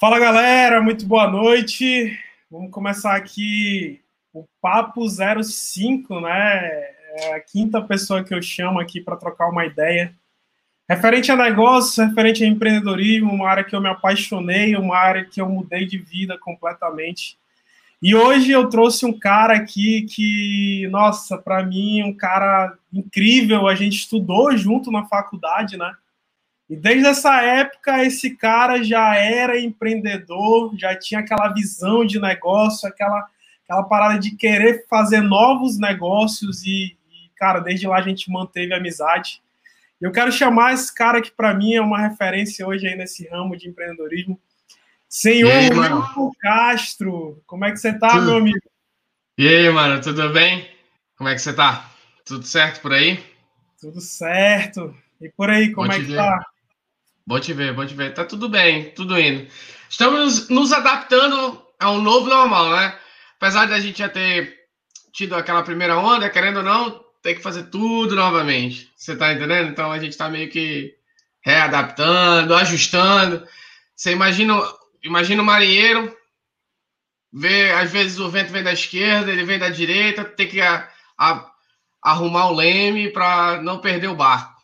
Fala galera, muito boa noite. Vamos começar aqui o Papo 05, né? É a quinta pessoa que eu chamo aqui para trocar uma ideia. Referente a negócios, referente a empreendedorismo, uma área que eu me apaixonei, uma área que eu mudei de vida completamente. E hoje eu trouxe um cara aqui que, nossa, para mim, um cara incrível. A gente estudou junto na faculdade, né? E desde essa época, esse cara já era empreendedor, já tinha aquela visão de negócio, aquela, aquela parada de querer fazer novos negócios. E, e cara, desde lá a gente manteve a amizade. Eu quero chamar esse cara que, para mim, é uma referência hoje aí nesse ramo de empreendedorismo. Senhor aí, Castro, como é que você tá, tudo... meu amigo? E aí, mano, tudo bem? Como é que você tá? Tudo certo por aí? Tudo certo. E por aí, como Bom é que ver. tá? Bom te ver, bom te ver. Tá tudo bem, tudo indo. Estamos nos adaptando a um novo normal, né? Apesar de a gente já ter tido aquela primeira onda, querendo ou não, tem que fazer tudo novamente. Você tá entendendo? Então a gente tá meio que readaptando, ajustando. Você imagina, imagina o marinheiro, vê, às vezes o vento vem da esquerda, ele vem da direita, tem que a, a, arrumar o leme para não perder o barco.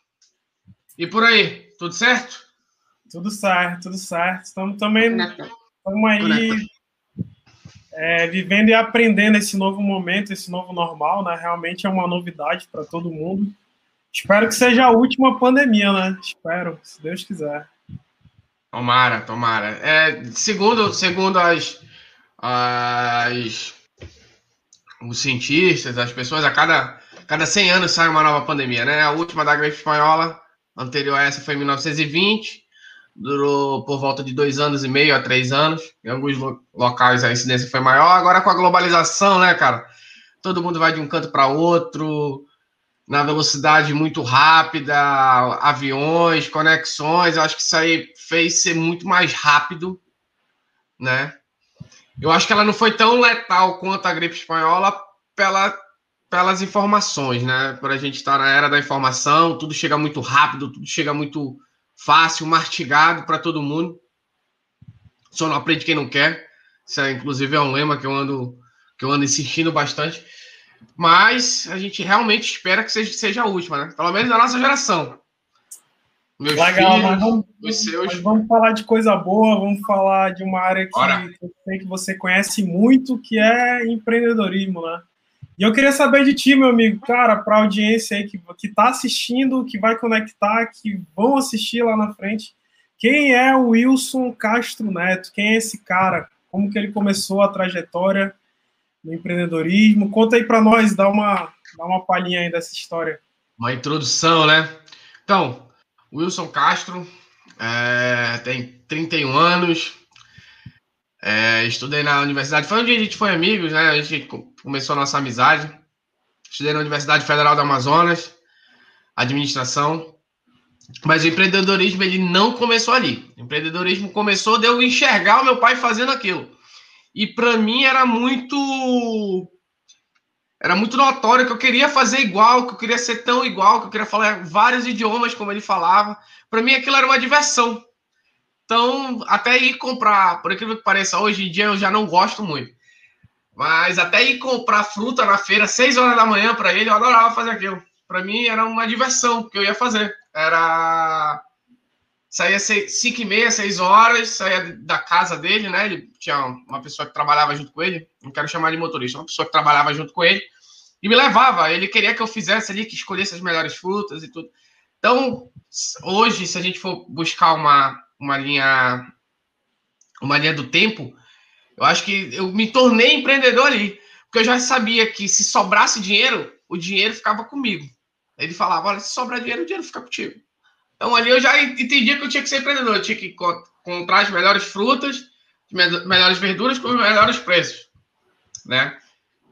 E por aí, tudo certo? Tudo certo, tudo certo. Estamos também estamos aí é, vivendo e aprendendo esse novo momento, esse novo normal, né? Realmente é uma novidade para todo mundo. Espero que seja a última pandemia, né? Espero, se Deus quiser. Tomara, tomara. É, segundo, segundo as, as os cientistas, as pessoas, a cada, cada 100 anos sai uma nova pandemia, né? A última da gripe espanhola, anterior a essa foi em 1920 durou por volta de dois anos e meio a três anos. Em alguns locais a incidência foi maior. Agora com a globalização, né, cara? Todo mundo vai de um canto para outro, na velocidade muito rápida, aviões, conexões. Eu acho que isso aí fez ser muito mais rápido, né? Eu acho que ela não foi tão letal quanto a gripe espanhola pela, pelas informações, né? Por a gente estar na era da informação, tudo chega muito rápido, tudo chega muito fácil, mastigado para todo mundo. Só não aprende quem não quer. Isso é, inclusive é um lema que eu ando que eu ando insistindo bastante. Mas a gente realmente espera que seja, seja a última, né? Pelo menos da nossa geração. Meus Legal, filhos, mas vamos, os seus. Mas vamos falar de coisa boa, vamos falar de uma área que eu sei que você conhece muito, que é empreendedorismo, né? E eu queria saber de ti, meu amigo, cara, para a audiência aí que, que tá assistindo, que vai conectar, que vão assistir lá na frente. Quem é o Wilson Castro Neto? Quem é esse cara? Como que ele começou a trajetória no empreendedorismo? Conta aí para nós, dá uma, dá uma palhinha aí dessa história. Uma introdução, né? Então, Wilson Castro é, tem 31 anos, é, estudei na universidade, foi onde a gente foi amigos, né? A gente começou a nossa amizade. Estudei na Universidade Federal do Amazonas, administração. Mas o empreendedorismo ele não começou ali. O empreendedorismo começou de eu enxergar o meu pai fazendo aquilo. E para mim era muito era muito notório que eu queria fazer igual, que eu queria ser tão igual, que eu queria falar vários idiomas como ele falava. Para mim aquilo era uma diversão. Então, até ir comprar, por incrível que pareça, hoje em dia eu já não gosto muito. Mas até ir comprar fruta na feira, 6 horas da manhã para ele, eu adorava fazer aquilo. Para mim era uma diversão que eu ia fazer. Era. Saía 5 e meia, 6 horas, saía da casa dele, né? Ele tinha uma pessoa que trabalhava junto com ele, não quero chamar de motorista, uma pessoa que trabalhava junto com ele, e me levava. Ele queria que eu fizesse ali, que escolhesse as melhores frutas e tudo. Então, hoje, se a gente for buscar uma, uma linha uma linha do tempo, eu acho que eu me tornei empreendedor ali, porque eu já sabia que se sobrasse dinheiro, o dinheiro ficava comigo. Ele falava, olha, se sobrar dinheiro, o dinheiro fica contigo. Então ali eu já entendia que eu tinha que ser empreendedor, eu tinha que comprar as melhores frutas, as melhores verduras com os melhores preços, né?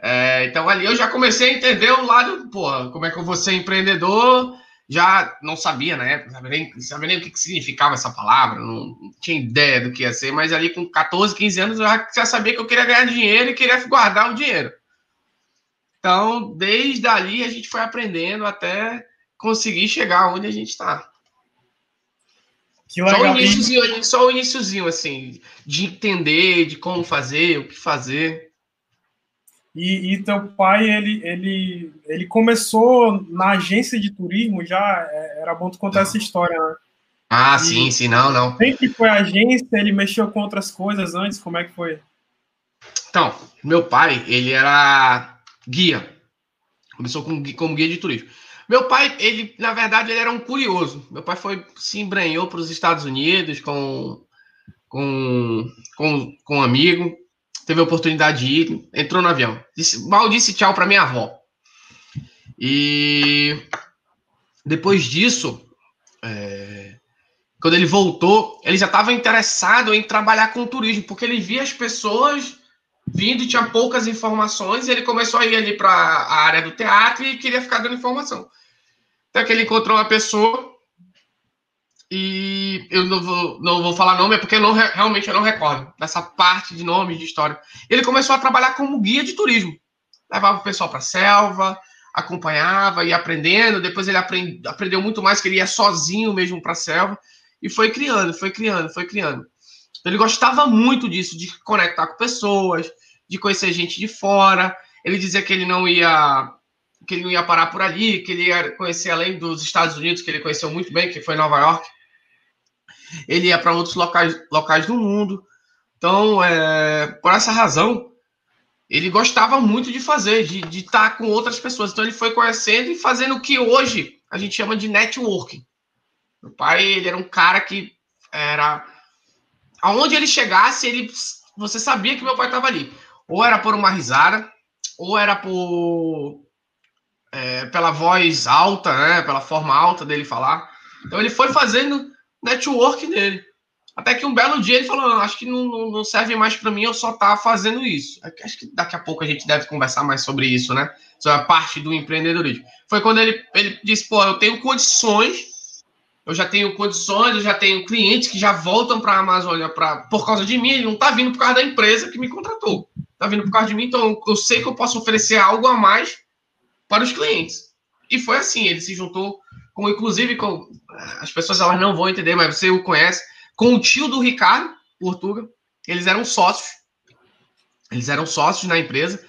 É, então ali eu já comecei a entender o lado, porra, como é que eu vou ser empreendedor já não sabia na época, não sabia nem, sabia nem o que, que significava essa palavra, não, tinha ideia do que ia ser, mas ali com 14, 15 anos eu já, já sabia que eu queria ganhar dinheiro e queria guardar o dinheiro. Então, desde ali a gente foi aprendendo até conseguir chegar onde a gente está. Só o iníciozinho, só o iníciozinho, assim, de entender, de como fazer, o que fazer. E, e teu pai, ele, ele, ele começou na agência de turismo já, é, era bom tu contar essa história, né? Ah, e sim, sim, não, não. Sempre foi agência, ele mexeu com outras coisas antes, como é que foi? Então, meu pai, ele era guia. Começou com, como guia de turismo. Meu pai, ele, na verdade, ele era um curioso. Meu pai foi, se embranhou para os Estados Unidos com, com, com, com um amigo. Teve a oportunidade de ir, entrou no avião. Disse, mal disse tchau para minha avó. E depois disso, é, quando ele voltou, ele já estava interessado em trabalhar com turismo, porque ele via as pessoas vindo tinha poucas informações, e ele começou a ir ali para a área do teatro e queria ficar dando informação. Até que ele encontrou uma pessoa, e eu não vou, não vou falar nome, é porque eu não, realmente eu não recordo dessa parte de nome, de história. Ele começou a trabalhar como guia de turismo. Levava o pessoal para a selva, acompanhava, ia aprendendo, depois ele aprend, aprendeu muito mais, que ele ia sozinho mesmo para a selva, e foi criando, foi criando, foi criando. Ele gostava muito disso, de conectar com pessoas, de conhecer gente de fora. Ele dizia que ele não ia que ele não ia parar por ali, que ele ia conhecer além dos Estados Unidos, que ele conheceu muito bem, que foi Nova York. Ele ia para outros locais, locais do mundo. Então, é, por essa razão, ele gostava muito de fazer, de, estar com outras pessoas. Então, ele foi conhecendo e fazendo o que hoje a gente chama de networking. Meu pai, ele era um cara que era aonde ele chegasse, ele, você sabia que meu pai estava ali. Ou era por uma risada, ou era por é, pela voz alta, né, pela forma alta dele falar. Então ele foi fazendo network dele. Até que um belo dia ele falou: acho que não, não serve mais para mim, eu só tá fazendo isso. Acho que daqui a pouco a gente deve conversar mais sobre isso, né? Sobre a parte do empreendedorismo. Foi quando ele, ele disse: pô, eu tenho condições eu já tenho condições, eu já tenho clientes que já voltam para a Amazônia pra, por causa de mim, ele não está vindo por causa da empresa que me contratou. Está vindo por causa de mim, então eu sei que eu posso oferecer algo a mais para os clientes. E foi assim, ele se juntou com, inclusive, com as pessoas elas não vão entender, mas você o conhece, com o tio do Ricardo, Portuga. Eles eram sócios. Eles eram sócios na empresa.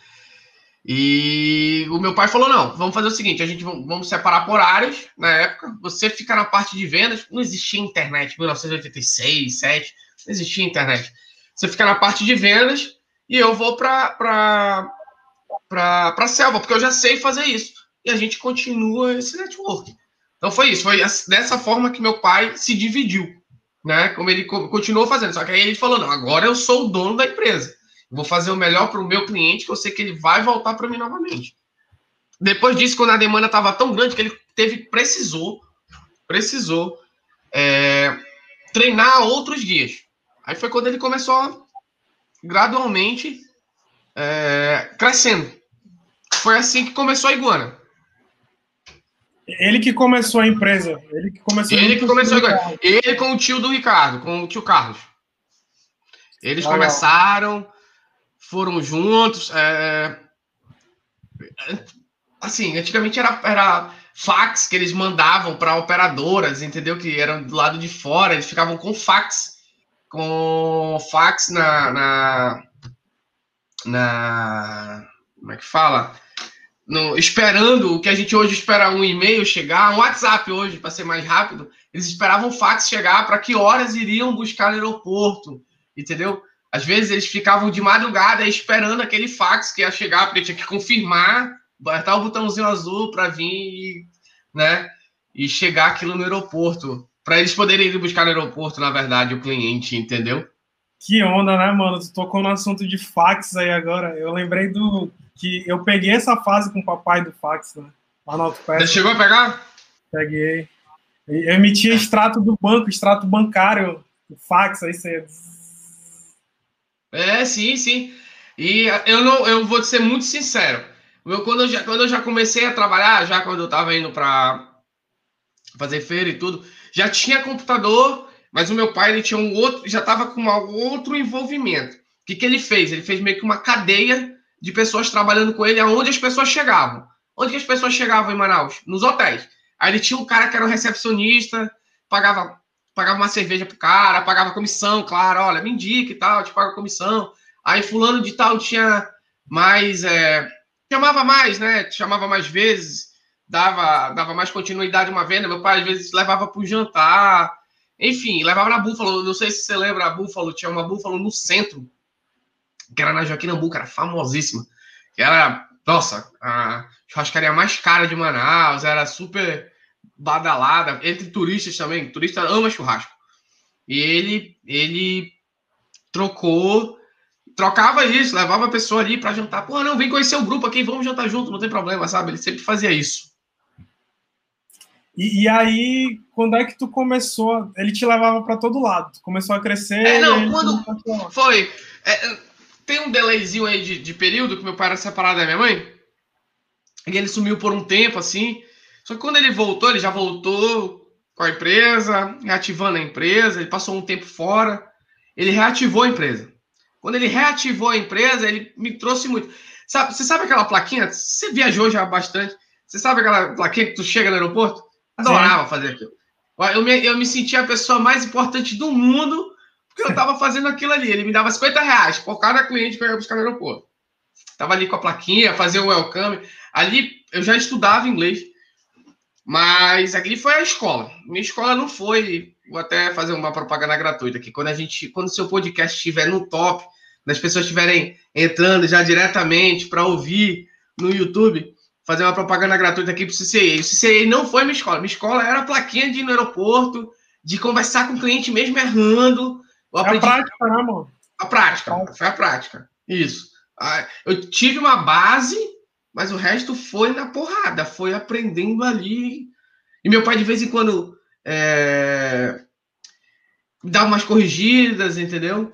E o meu pai falou: não, vamos fazer o seguinte: a gente vamos separar por áreas na época. Você fica na parte de vendas, não existia internet, 1986, 7, não existia internet. Você fica na parte de vendas e eu vou para para selva, porque eu já sei fazer isso. E a gente continua esse network. Então foi isso, foi dessa forma que meu pai se dividiu, né? Como ele continuou fazendo. Só que aí ele falou: não, agora eu sou o dono da empresa. Vou fazer o melhor para o meu cliente, que eu sei que ele vai voltar para mim novamente. Depois disso, quando a demanda estava tão grande que ele teve, precisou, precisou é, treinar outros guias. Aí foi quando ele começou gradualmente é, crescendo. Foi assim que começou a Iguana. Ele que começou a empresa. Ele que começou. Ele que começou. Ele com o tio do Ricardo, com o tio Carlos. Eles começaram, foram juntos. É... Assim, antigamente era, era fax que eles mandavam para operadoras, entendeu? Que eram do lado de fora, eles ficavam com fax, com fax na, na, na como é que fala? No, esperando o que a gente hoje espera um e-mail chegar, um WhatsApp hoje, para ser mais rápido, eles esperavam o fax chegar para que horas iriam buscar no aeroporto, entendeu? Às vezes eles ficavam de madrugada esperando aquele fax que ia chegar, porque tinha que confirmar, apertar o botãozinho azul para vir, né? E chegar aquilo no aeroporto. Para eles poderem ir buscar no aeroporto, na verdade, o cliente, entendeu? Que onda, né, mano? Tu tocou no assunto de fax aí agora. Eu lembrei do. Que Eu peguei essa fase com o papai do fax, né? Lá no Você chegou a pegar? Peguei. Eu emitia extrato do banco, extrato bancário, o fax, aí você é, sim, sim. E eu não, eu vou ser muito sincero. Eu, quando, eu já, quando eu já comecei a trabalhar, já quando eu estava indo para fazer feira e tudo, já tinha computador, mas o meu pai ele tinha um outro, já estava com um outro envolvimento. O que, que ele fez? Ele fez meio que uma cadeia de pessoas trabalhando com ele, aonde as pessoas chegavam. Onde que as pessoas chegavam em Manaus? Nos hotéis. Aí ele tinha um cara que era um recepcionista, pagava pagava uma cerveja pro cara, pagava comissão, claro, olha, me indica e tal, te paga comissão. Aí fulano de tal tinha mais, é, chamava mais, né? Chamava mais vezes, dava, dava mais continuidade uma venda. Meu pai às vezes levava pro jantar, enfim, levava na Búfalo. Não sei se você lembra a Búfalo, tinha uma Búfalo no centro, que era na Joaquim Nambu, era famosíssima. Que era, nossa, a churrascaria mais cara de Manaus, era super badalada, entre turistas também. Turista ama churrasco. E ele, ele trocou, trocava isso, levava a pessoa ali para jantar. Pô, não, vem conhecer o grupo aqui, vamos jantar junto, não tem problema, sabe? Ele sempre fazia isso. E, e aí, quando é que tu começou? Ele te levava para todo lado, começou a crescer. É, não, quando foi. É, tem um delayzinho aí de, de período que meu pai era separado da minha mãe. E ele sumiu por um tempo, assim. Só que quando ele voltou, ele já voltou com a empresa, reativando a empresa, ele passou um tempo fora, ele reativou a empresa. Quando ele reativou a empresa, ele me trouxe muito. Sabe, você sabe aquela plaquinha? Você viajou já bastante. Você sabe aquela plaquinha que tu chega no aeroporto? Adorava Sim. fazer aquilo. Eu me, eu me sentia a pessoa mais importante do mundo porque eu estava fazendo aquilo ali. Ele me dava 50 reais por cada cliente que eu ia buscar no aeroporto. Tava ali com a plaquinha, fazia o welcome. Ali eu já estudava inglês. Mas aqui foi a escola. Minha escola não foi. Vou até fazer uma propaganda gratuita aqui. Quando a gente, quando o seu podcast estiver no top, das pessoas estiverem entrando já diretamente para ouvir no YouTube, fazer uma propaganda gratuita aqui para o CCA. O CCA não foi minha escola. Minha escola era a plaquinha de ir no aeroporto, de conversar com o cliente mesmo errando. Eu aprendi... É a prática, né, amor? A prática. Foi a prática. Isso. Ah, eu tive uma base mas o resto foi na porrada, foi aprendendo ali. E meu pai, de vez em quando, é... dava umas corrigidas, entendeu?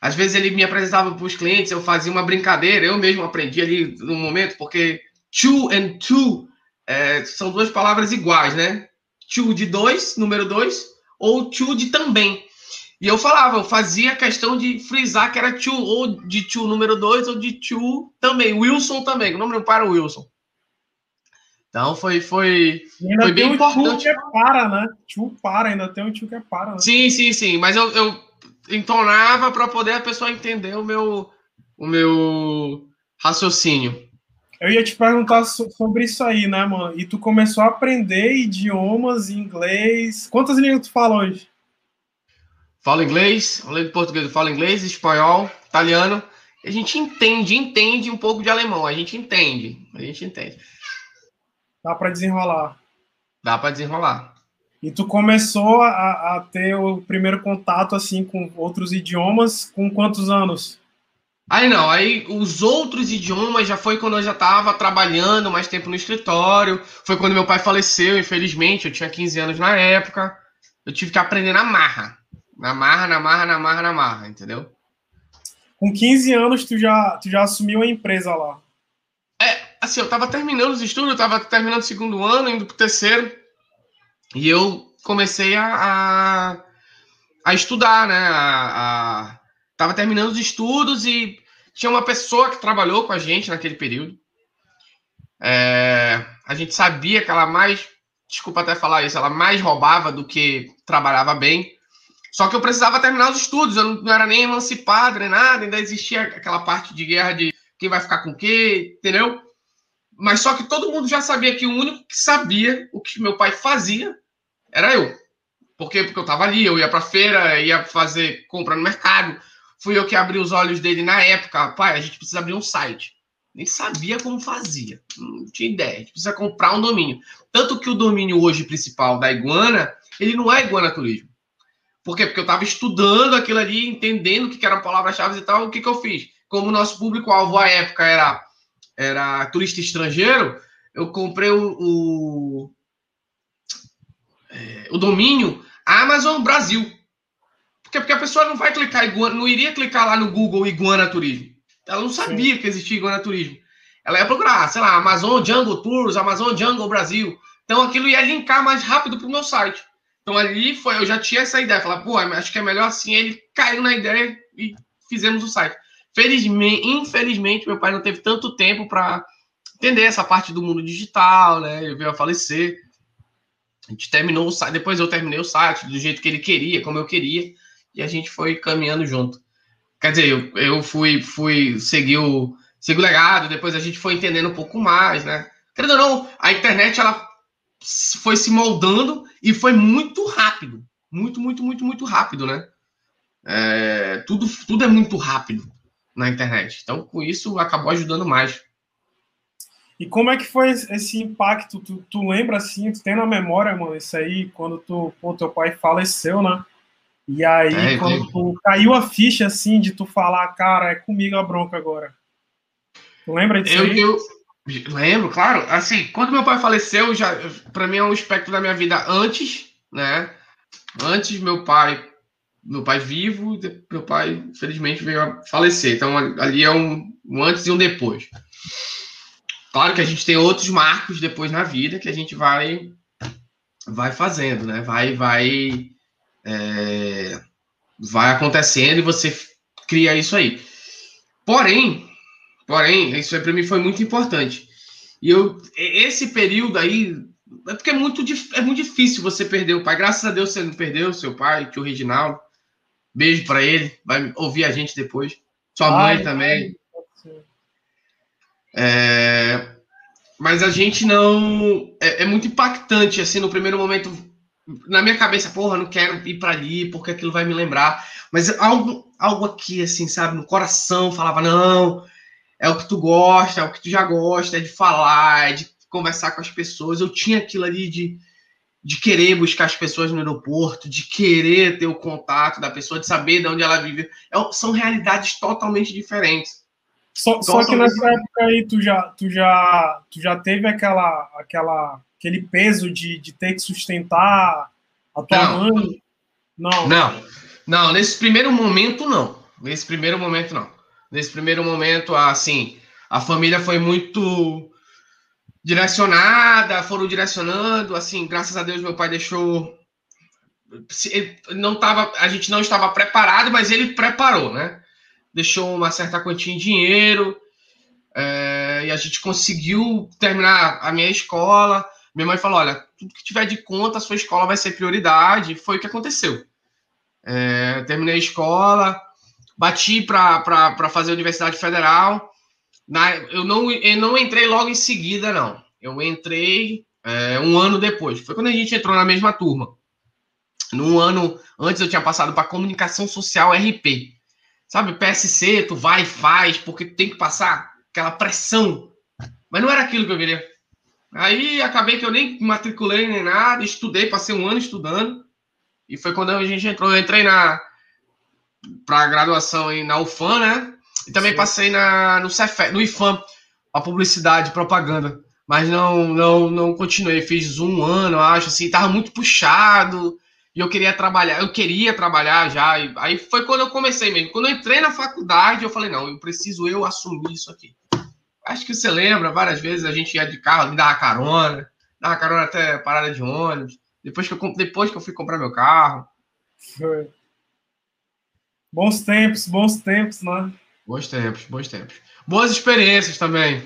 Às vezes ele me apresentava para os clientes, eu fazia uma brincadeira, eu mesmo aprendi ali no momento, porque to and to é, são duas palavras iguais, né? To de dois, número dois, ou to de também. E eu falava, eu fazia questão de frisar que era tio, ou de tio número 2, ou de tio também. Wilson também, o nome do pai era Wilson. Então foi, foi, foi bem importante. Tio que é para, né? Tio para, ainda tem um tio que é para. Né? Sim, sim, sim. Mas eu, eu entonava para poder a pessoa entender o meu, o meu raciocínio. Eu ia te perguntar sobre isso aí, né, mano? E tu começou a aprender idiomas, inglês. Quantas línguas tu fala hoje? Falo inglês, além de português, eu falo inglês, espanhol, italiano. A gente entende, entende um pouco de alemão. A gente entende, a gente entende. Dá para desenrolar. Dá para desenrolar. E tu começou a, a, ter o primeiro contato assim com outros idiomas com quantos anos? Aí não, aí os outros idiomas já foi quando eu já estava trabalhando mais tempo no escritório. Foi quando meu pai faleceu, infelizmente. Eu tinha 15 anos na época. Eu tive que aprender na marra. Na marra, na marra, na marra, na marra, entendeu? Com 15 anos, tu já, tu já assumiu a empresa lá. É, assim, eu tava terminando os estudos, eu tava terminando o segundo ano, indo pro terceiro, e eu comecei a, a, a estudar, né? A, a, tava terminando os estudos e tinha uma pessoa que trabalhou com a gente naquele período. É, a gente sabia que ela mais, desculpa até falar isso, ela mais roubava do que trabalhava bem. Só que eu precisava terminar os estudos, eu não era nem emancipado, nem nada, ainda existia aquela parte de guerra de quem vai ficar com quê, entendeu? Mas só que todo mundo já sabia que o único que sabia o que meu pai fazia era eu. Por quê? Porque eu estava ali, eu ia para feira, ia fazer compra no mercado. Fui eu que abri os olhos dele na época. Pai, a gente precisa abrir um site. Nem sabia como fazia. Não tinha ideia. A gente precisa comprar um domínio. Tanto que o domínio hoje principal da Iguana, ele não é Iguana Turismo. Por quê? Porque eu estava estudando aquilo ali, entendendo o que, que eram palavras-chave e tal. O que, que eu fiz? Como o nosso público-alvo à época era, era turista estrangeiro, eu comprei o, o, é, o domínio Amazon Brasil. Por quê? Porque a pessoa não vai clicar iguana, não iria clicar lá no Google Iguana Turismo. Ela não sabia Sim. que existia Iguana Turismo. Ela ia procurar, sei lá, Amazon Jungle Tours, Amazon Jungle Brasil. Então aquilo ia linkar mais rápido para o meu site. Então ali foi, eu já tinha essa ideia, falar, pô, acho que é melhor assim. Ele caiu na ideia e fizemos o site. Felizmente, infelizmente, meu pai não teve tanto tempo para entender essa parte do mundo digital, né? Ele veio a falecer. A gente terminou o site, depois eu terminei o site do jeito que ele queria, como eu queria, e a gente foi caminhando junto. Quer dizer, eu, eu fui, fui seguir o, seguir o legado, depois a gente foi entendendo um pouco mais, né? Querendo ou não, a internet ela foi se moldando e foi muito rápido. Muito, muito, muito, muito rápido, né? É, tudo, tudo é muito rápido na internet. Então, com isso, acabou ajudando mais. E como é que foi esse impacto? Tu, tu lembra assim, tu tem na memória, mano, isso aí, quando tu, pô, teu pai faleceu, né? E aí, é, quando tu, caiu a ficha, assim, de tu falar, cara, é comigo a bronca agora. Tu lembra disso eu, aí? Eu lembro, claro. Assim, quando meu pai faleceu, já, para mim é um aspecto da minha vida antes, né? Antes meu pai, meu pai vivo, meu pai, infelizmente, veio a falecer. Então, ali é um, um antes e um depois. Claro que a gente tem outros marcos depois na vida que a gente vai vai fazendo, né? Vai vai é, vai acontecendo e você cria isso aí. Porém, porém, isso para mim foi muito importante. E eu esse período aí é porque é muito é muito difícil você perder o pai. Graças a Deus você não perdeu seu pai, tio Reginaldo. Beijo para ele, vai ouvir a gente depois. Sua mãe ai, também. Ai. É, mas a gente não. É, é, muito impactante, assim, no primeiro momento. Na minha cabeça, porra, não quero ir para ali, porque aquilo vai me lembrar. Mas algo, algo aqui, assim, sabe, no coração, falava: não, é o que tu gosta, é o que tu já gosta, é de falar, é de conversar com as pessoas. Eu tinha aquilo ali de, de querer buscar as pessoas no aeroporto, de querer ter o contato da pessoa, de saber de onde ela vive. É, são realidades totalmente diferentes. Só, só que nessa época aí tu já, tu já, tu já teve aquela, aquela, aquele peso de, de ter que sustentar a tua não. mãe? Não. Não. Não, nesse primeiro momento não. Nesse primeiro momento não. Nesse primeiro momento, assim, a família foi muito direcionada, foram direcionando, assim, graças a Deus meu pai deixou não tava, a gente não estava preparado, mas ele preparou, né? deixou uma certa quantia em dinheiro é, e a gente conseguiu terminar a minha escola. Minha mãe falou: olha, tudo que tiver de conta, a sua escola vai ser prioridade. Foi o que aconteceu. É, terminei a escola, bati para fazer a Universidade Federal. Na, eu, não, eu não entrei logo em seguida, não. Eu entrei é, um ano depois. Foi quando a gente entrou na mesma turma. Num ano antes eu tinha passado para comunicação social RP. Sabe, PSC, tu vai e faz, porque tem que passar aquela pressão. Mas não era aquilo que eu queria. Aí acabei que eu nem matriculei nem nada, estudei, passei um ano estudando. E foi quando a gente entrou. Eu entrei na para graduação aí na UFAM, né? E também Sim. passei na, no Cefet, no IFAM, a publicidade, propaganda. Mas não, não, não continuei. Fiz um ano, acho, assim, tava muito puxado. E eu queria trabalhar, eu queria trabalhar já. E aí foi quando eu comecei mesmo. Quando eu entrei na faculdade, eu falei, não, eu preciso eu assumir isso aqui. Acho que você lembra, várias vezes a gente ia de carro, me dava carona, dava carona até parada de ônibus. Depois que eu, depois que eu fui comprar meu carro. Foi. Bons tempos, bons tempos, né? Bons tempos, bons tempos. Boas experiências também.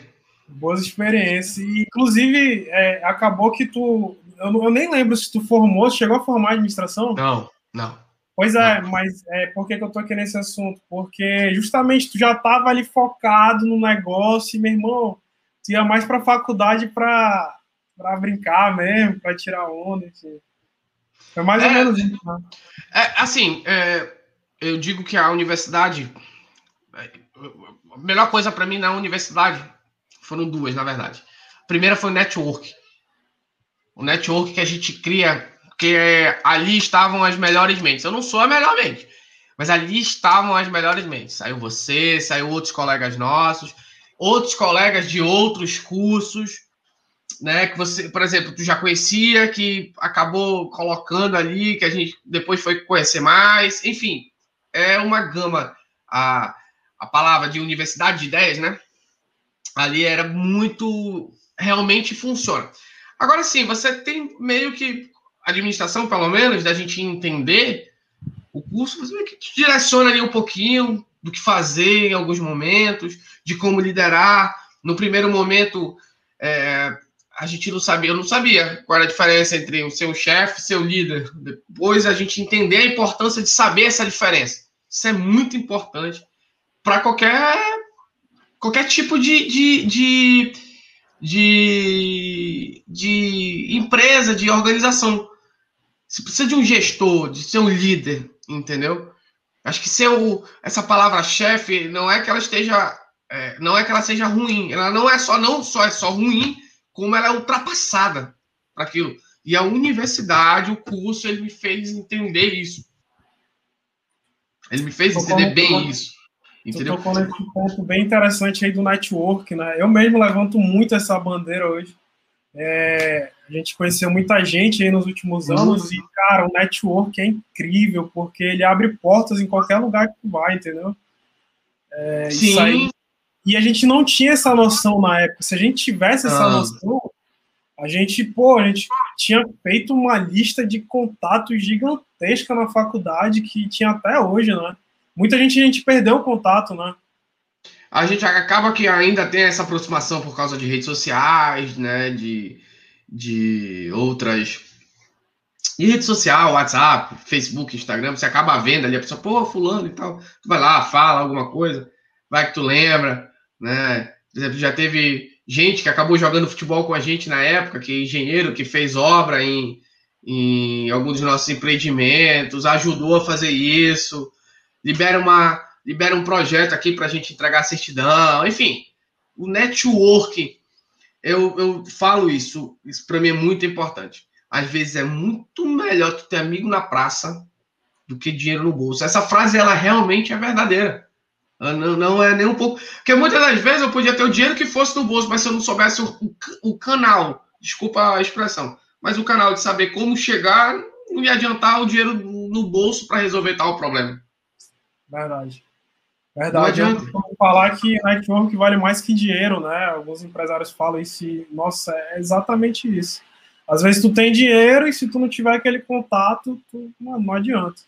Boas experiências. E, inclusive, é, acabou que tu eu, eu, nem lembro se tu formou, chegou a formar administração? Não, não. Pois é, não. mas é, por que, que eu tô aqui nesse assunto? Porque justamente tu já tava ali focado no negócio e, meu irmão, tu ia mais pra faculdade pra, pra brincar mesmo, pra tirar onda, enfim. Foi mais é, ou menos isso, né? É, assim, é, eu digo que a universidade. A melhor coisa para mim na universidade foram duas, na verdade. A primeira foi o network o network que a gente cria, que é, ali estavam as melhores mentes. Eu não sou a melhor mente, mas ali estavam as melhores mentes. Saiu você, saiu outros colegas nossos, outros colegas de outros cursos, né? Que você, por exemplo, tu já conhecia, que acabou colocando ali, que a gente depois foi conhecer mais. Enfim, é uma gama. A, a palavra de universidade de ideias, né? Ali era muito. Realmente funciona. Agora sim, você tem meio que administração, pelo menos, da gente entender o curso, você meio que te direciona ali um pouquinho do que fazer em alguns momentos, de como liderar. No primeiro momento, é, a gente não sabia, eu não sabia qual era a diferença entre o seu chefe e seu líder. Depois a gente entender a importância de saber essa diferença. Isso é muito importante para qualquer, qualquer tipo de, de, de, de, de empresa, de organização. Você precisa de um gestor, de ser um líder, entendeu? Acho que ser o, essa palavra chefe não é que ela esteja, é, não é que ela seja ruim. Ela não é só não só é só ruim, como ela é ultrapassada para aquilo. E a universidade, o curso, ele me fez entender isso. Ele me fez entender bem isso. Entendeu? Você tocou nesse ponto bem interessante aí do network, né? Eu mesmo levanto muito essa bandeira hoje. É, a gente conheceu muita gente aí nos últimos uhum. anos uhum. e, cara, o network é incrível, porque ele abre portas em qualquer lugar que tu vai, entendeu? É, Sim. Aí, e a gente não tinha essa noção na época. Se a gente tivesse essa ah. noção, a gente, pô, a gente tinha feito uma lista de contatos gigantesca na faculdade que tinha até hoje, né? Muita gente a gente perdeu o contato, né? A gente acaba que ainda tem essa aproximação por causa de redes sociais, né? De, de outras. De rede social, WhatsApp, Facebook, Instagram, você acaba vendo ali a pessoa, pô, fulano e tal. Tu vai lá, fala alguma coisa, vai que tu lembra, né? Por exemplo, já teve gente que acabou jogando futebol com a gente na época, que é engenheiro, que fez obra em, em alguns dos nossos empreendimentos, ajudou a fazer isso, libera, uma, libera um projeto aqui para a gente entregar certidão, enfim, o network, eu, eu falo isso, isso para mim é muito importante. Às vezes é muito melhor tu ter amigo na praça do que dinheiro no bolso. Essa frase, ela realmente é verdadeira. Não, não é nem um pouco. Porque muitas das vezes eu podia ter o dinheiro que fosse no bolso, mas se eu não soubesse o, o, canal, desculpa a expressão, mas o canal de saber como chegar, não ia adiantar o dinheiro no bolso para resolver tal problema. Verdade. Verdade. Eu falar que network vale mais que dinheiro, né? Alguns empresários falam isso. E, nossa, é exatamente isso. Às vezes tu tem dinheiro e se tu não tiver aquele contato, tu, não, não adianta.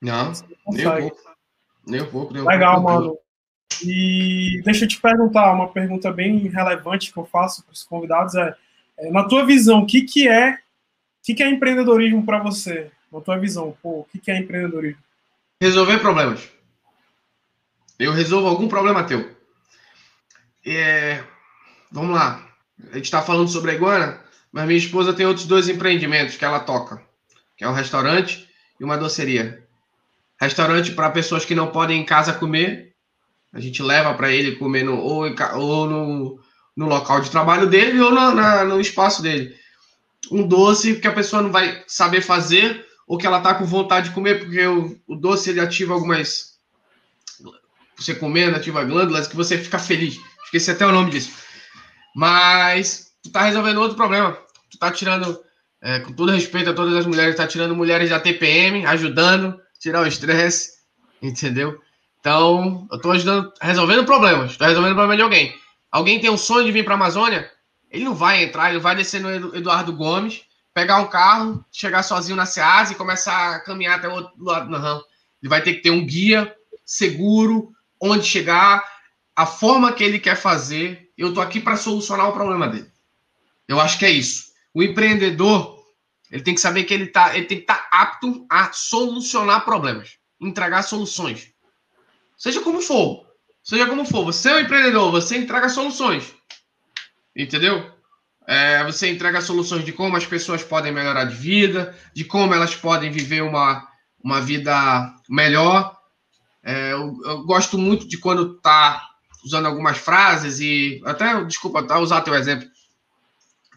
Não, um pouco. Nem um pouco, nem um Legal, pouco. mano. E deixa eu te perguntar, uma pergunta bem relevante que eu faço para os convidados é, é, na tua visão, o que, que é o que, que é empreendedorismo para você? Na tua visão, pô, o que, que é empreendedorismo? Resolver problemas. Eu resolvo algum problema teu. É, vamos lá. A gente está falando sobre a iguana, mas minha esposa tem outros dois empreendimentos que ela toca, que é um restaurante e uma doceria. Restaurante para pessoas que não podem em casa comer. A gente leva para ele comer no, ou, ou no, no, local de trabalho dele ou no, na, no espaço dele. Um doce que a pessoa não vai saber fazer ou que ela está com vontade de comer, porque o, o doce ele ativa algumas. Você comendo, ativa glândulas que você fica feliz. Esqueci até o nome disso. Mas tu tá resolvendo outro problema. Tu tá tirando, é, com todo respeito a todas as mulheres, tá tirando mulheres da TPM, ajudando tirar o estresse, entendeu? Então, eu estou ajudando, resolvendo problemas, estou resolvendo o problema de alguém. Alguém tem um sonho de vir para a Amazônia? Ele não vai entrar, ele vai descer no Eduardo Gomes, pegar um carro, chegar sozinho na Seasa e começar a caminhar até o outro lado. Não. Ele vai ter que ter um guia seguro, onde chegar, a forma que ele quer fazer. Eu estou aqui para solucionar o problema dele. Eu acho que é isso. O empreendedor, ele tem que saber que ele, tá, ele tem que estar tá apto a solucionar problemas, entregar soluções. Seja como for. Seja como for. Você é um empreendedor, você entrega soluções. Entendeu? É, você entrega soluções de como as pessoas podem melhorar de vida, de como elas podem viver uma, uma vida melhor. É, eu, eu, gosto muito de quando tá usando algumas frases e até, desculpa, tá, usar teu exemplo.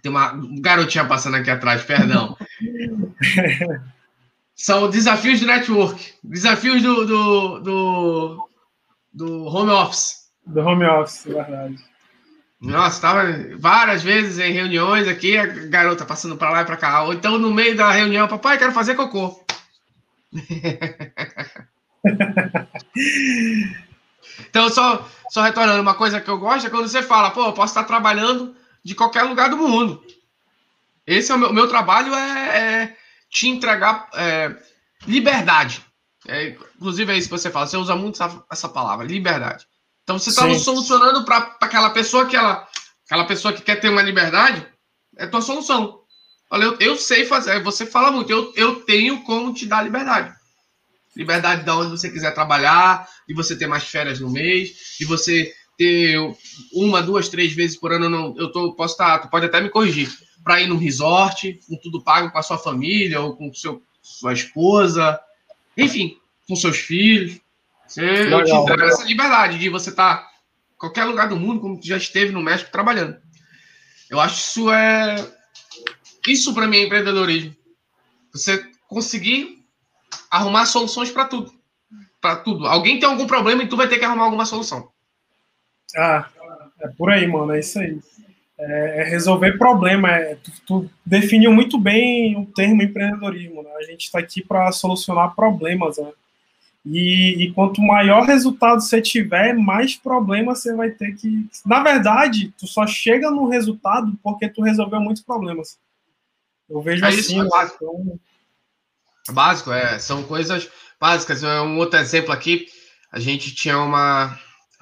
Tem uma garotinha passando aqui atrás, perdão. São desafios do network, desafios do, do, do, do home office. Do home office, verdade. Nossa, estava várias vezes em reuniões aqui, a garota passando para lá e para cá. Ou então, no meio da reunião, papai, quero fazer cocô. então, só, só retornando, uma coisa que eu gosto é quando você fala, pô, eu posso estar trabalhando de qualquer lugar do mundo. Esse é o meu, meu trabalho é, é, te entregar é, liberdade. É, inclusive é isso que você fala. Você usa muito essa, essa palavra, liberdade. Então você está solucionando para aquela pessoa que ela, aquela pessoa que quer ter uma liberdade, É tua solução. Olha, eu, eu sei fazer. Você fala muito. Eu, eu tenho como te dar liberdade. Liberdade de onde você quiser trabalhar, de você ter mais férias no mês, de você ter uma, duas, três vezes por ano. Não, eu tô, posso estar, tu pode até me corrigir, para ir num resort, com tudo pago com a sua família ou com seu, sua esposa, enfim, com seus filhos. Você, eu te dou essa liberdade de você estar tá em qualquer lugar do mundo, como tu já esteve no México trabalhando. Eu acho isso é. Isso para mim é empreendedorismo. Você conseguir arrumar soluções para tudo. Para tudo. Alguém tem algum problema e tu vai ter que arrumar alguma solução. Ah, é por aí, mano. É isso aí. É, é resolver problema. É, tu, tu, definiu muito bem o termo empreendedorismo. Né? A gente está aqui para solucionar problemas. Né? E, e, quanto maior resultado você tiver, mais problemas você vai ter que. Na verdade, tu só chega no resultado porque tu resolveu muitos problemas. Eu vejo é assim. Isso, é básico. Então... básico, é. São coisas básicas. Um outro exemplo aqui, a gente tinha uma.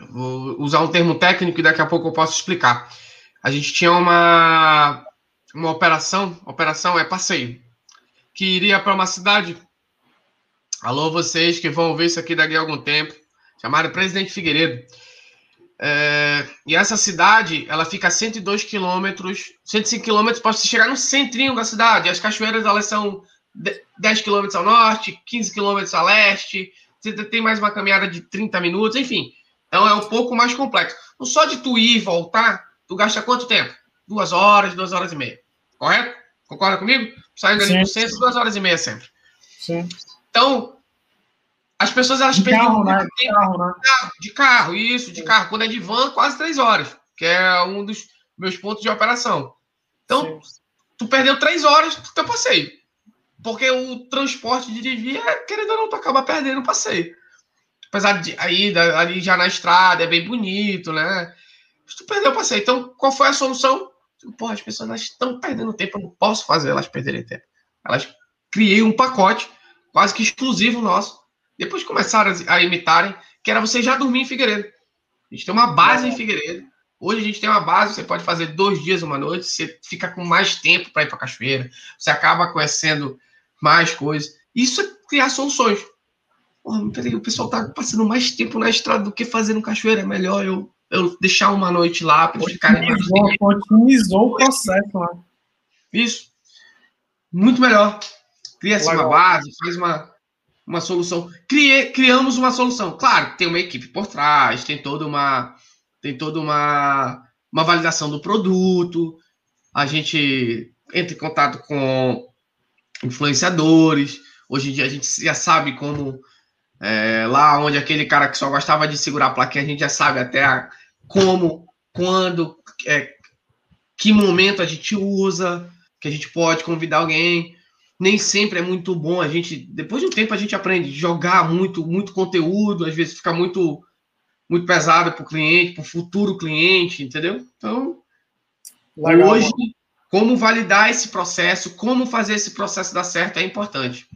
Vou usar um termo técnico e daqui a pouco eu posso explicar. A gente tinha uma, uma operação, operação é passeio, que iria para uma cidade Alô, vocês que vão ver isso aqui daqui a algum tempo. Chamaram Presidente Figueiredo. É, e essa cidade, ela fica a 102 quilômetros, 105 quilômetros você chegar no centrinho da cidade. As cachoeiras, elas são 10 quilômetros ao norte, 15 quilômetros a leste. Você tem mais uma caminhada de 30 minutos, enfim. Então é um pouco mais complexo. Então, só de tu ir e voltar, tu gasta quanto tempo? Duas horas, duas horas e meia. Correto? Concorda comigo? Saindo ali do centro, duas horas e meia sempre. Sim. Então, as pessoas elas de carro, né? de carro, né? De carro, isso, de carro. Quando é de van, quase três horas, que é um dos meus pontos de operação. Então, Sim. tu perdeu três horas do teu passeio. Porque o transporte de via, querendo ou não, tu acaba perdendo o passeio. Apesar de aí, ali já na estrada, é bem bonito, né? Tu perdeu o passeio. Então, qual foi a solução? Pô, as pessoas estão perdendo tempo, eu não posso fazer elas perderem tempo. Elas criei um pacote quase que exclusivo nosso. Depois começaram a imitarem, que era você já dormir em Figueiredo. A gente tem uma base em Figueiredo. Hoje a gente tem uma base, você pode fazer dois dias, uma noite, você fica com mais tempo para ir para a cachoeira, você acaba conhecendo mais coisas. Isso é criar soluções. Porra, peraí, o pessoal tá passando mais tempo na estrada do que fazendo cachoeira. É melhor eu, eu deixar uma noite lá para ficarem mais. Otimizou o processo lá. Isso. Muito melhor. Cria-se uma base, faz uma, uma solução. Crie, criamos uma solução. Claro, tem uma equipe por trás, tem toda uma tem toda uma, uma validação do produto. A gente entra em contato com influenciadores. Hoje em dia a gente já sabe como é, lá onde aquele cara que só gostava de segurar a plaquinha, a gente já sabe até a, como, quando, é, que momento a gente usa, que a gente pode convidar alguém nem sempre é muito bom. A gente, depois de um tempo, a gente aprende a jogar muito, muito conteúdo, às vezes fica muito, muito pesado para o cliente, para o futuro cliente, entendeu? Então, Legal. hoje, como validar esse processo, como fazer esse processo dar certo é importante.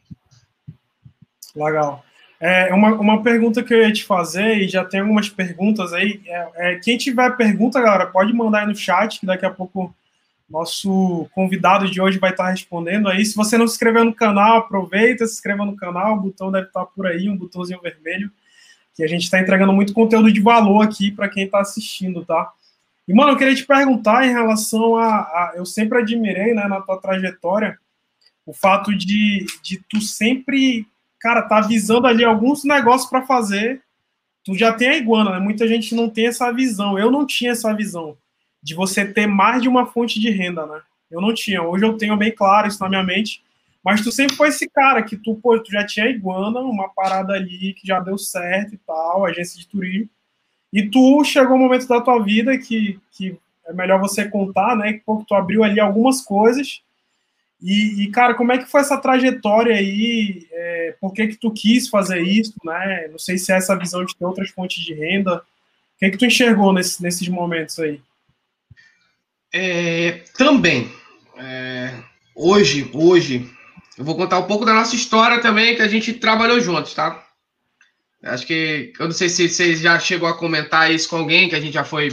Legal. É, uma, uma pergunta que eu ia te fazer, e já tem algumas perguntas aí. É, é, quem tiver pergunta, galera, pode mandar aí no chat, que daqui a pouco nosso convidado de hoje vai estar respondendo aí. Se você não se inscreveu no canal, aproveita, se inscreva no canal, o botão deve estar por aí, um botãozinho vermelho, que a gente está entregando muito conteúdo de valor aqui para quem está assistindo, tá? E, mano, eu queria te perguntar em relação a, a, Eu sempre admirei, né, na tua trajetória, o fato de, de tu sempre, cara, tá visando ali alguns negócios para fazer. Tu já tem a iguana, né? Muita gente não tem essa visão. Eu não tinha essa visão de você ter mais de uma fonte de renda, né? Eu não tinha. Hoje eu tenho bem claro isso na minha mente. Mas tu sempre foi esse cara que tu, pô, tu já tinha Iguana, uma parada ali que já deu certo e tal, agência de turismo. E tu chegou um momento da tua vida que, que é melhor você contar, né? Que pô, tu abriu ali algumas coisas. E, e, cara, como é que foi essa trajetória aí? É, por que que tu quis fazer isso, né? Não sei se é essa visão de ter outras fontes de renda. O que que tu enxergou nesse, nesses momentos aí? É, também, é, hoje, hoje, eu vou contar um pouco da nossa história também, que a gente trabalhou juntos, tá? Acho que, eu não sei se você já chegou a comentar isso com alguém, que a gente já foi,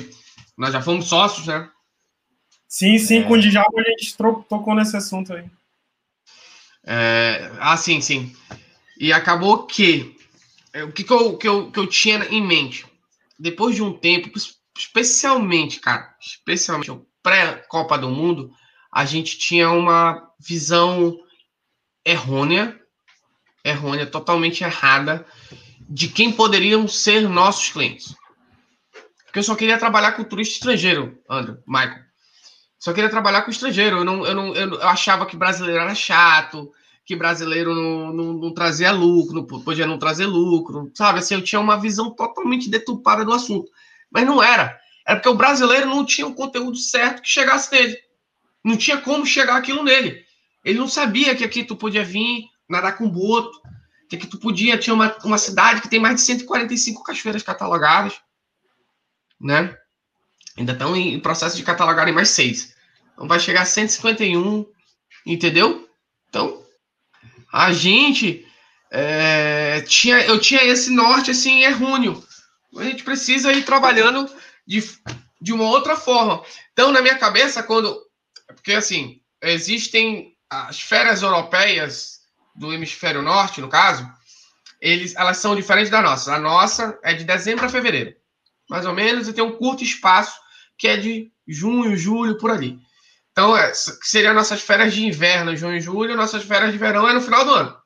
nós já fomos sócios, né? Sim, sim, é... com o Djalma a gente tocou nesse assunto aí. É... Ah, sim, sim. E acabou que é, o que, que, eu, que, eu, que eu tinha em mente? Depois de um tempo, especialmente, cara, especialmente pré-Copa do Mundo, a gente tinha uma visão errônea, errônea, totalmente errada, de quem poderiam ser nossos clientes. Porque eu só queria trabalhar com turista estrangeiro, André, Michael. Só queria trabalhar com estrangeiro. Eu, não, eu, não, eu achava que brasileiro era chato, que brasileiro não, não, não, trazia lucro, não podia não trazer lucro, sabe? Assim, eu tinha uma visão totalmente deturpada do assunto. Mas não era. Era porque o brasileiro não tinha o conteúdo certo que chegasse nele. Não tinha como chegar aquilo nele. Ele não sabia que aqui tu podia vir nadar com boto, que aqui tu podia, tinha uma, uma cidade que tem mais de 145 cachoeiras catalogadas, né? Ainda estão em processo de catalogar em mais seis. Então vai chegar a 151, entendeu? Então, a gente é, tinha, eu tinha esse norte assim errôneo. A gente precisa ir trabalhando de, de uma outra forma. Então, na minha cabeça, quando. Porque assim, existem as férias europeias do hemisfério norte, no caso, eles, elas são diferentes da nossa. A nossa é de dezembro a fevereiro, mais ou menos, e tem um curto espaço que é de junho, julho, por ali. Então, é, seriam nossas férias de inverno, junho e julho, nossas férias de verão é no final do ano.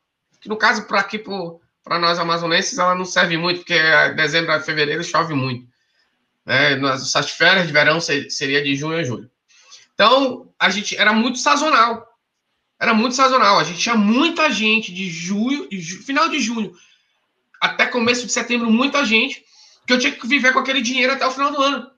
Que no caso, para aqui, para nós amazonenses, ela não serve muito, porque dezembro a fevereiro chove muito. Né? Nossas férias de verão seria de junho a julho. Então, a gente era muito sazonal. Era muito sazonal. A gente tinha muita gente de julho, final de junho até começo de setembro, muita gente, que eu tinha que viver com aquele dinheiro até o final do ano.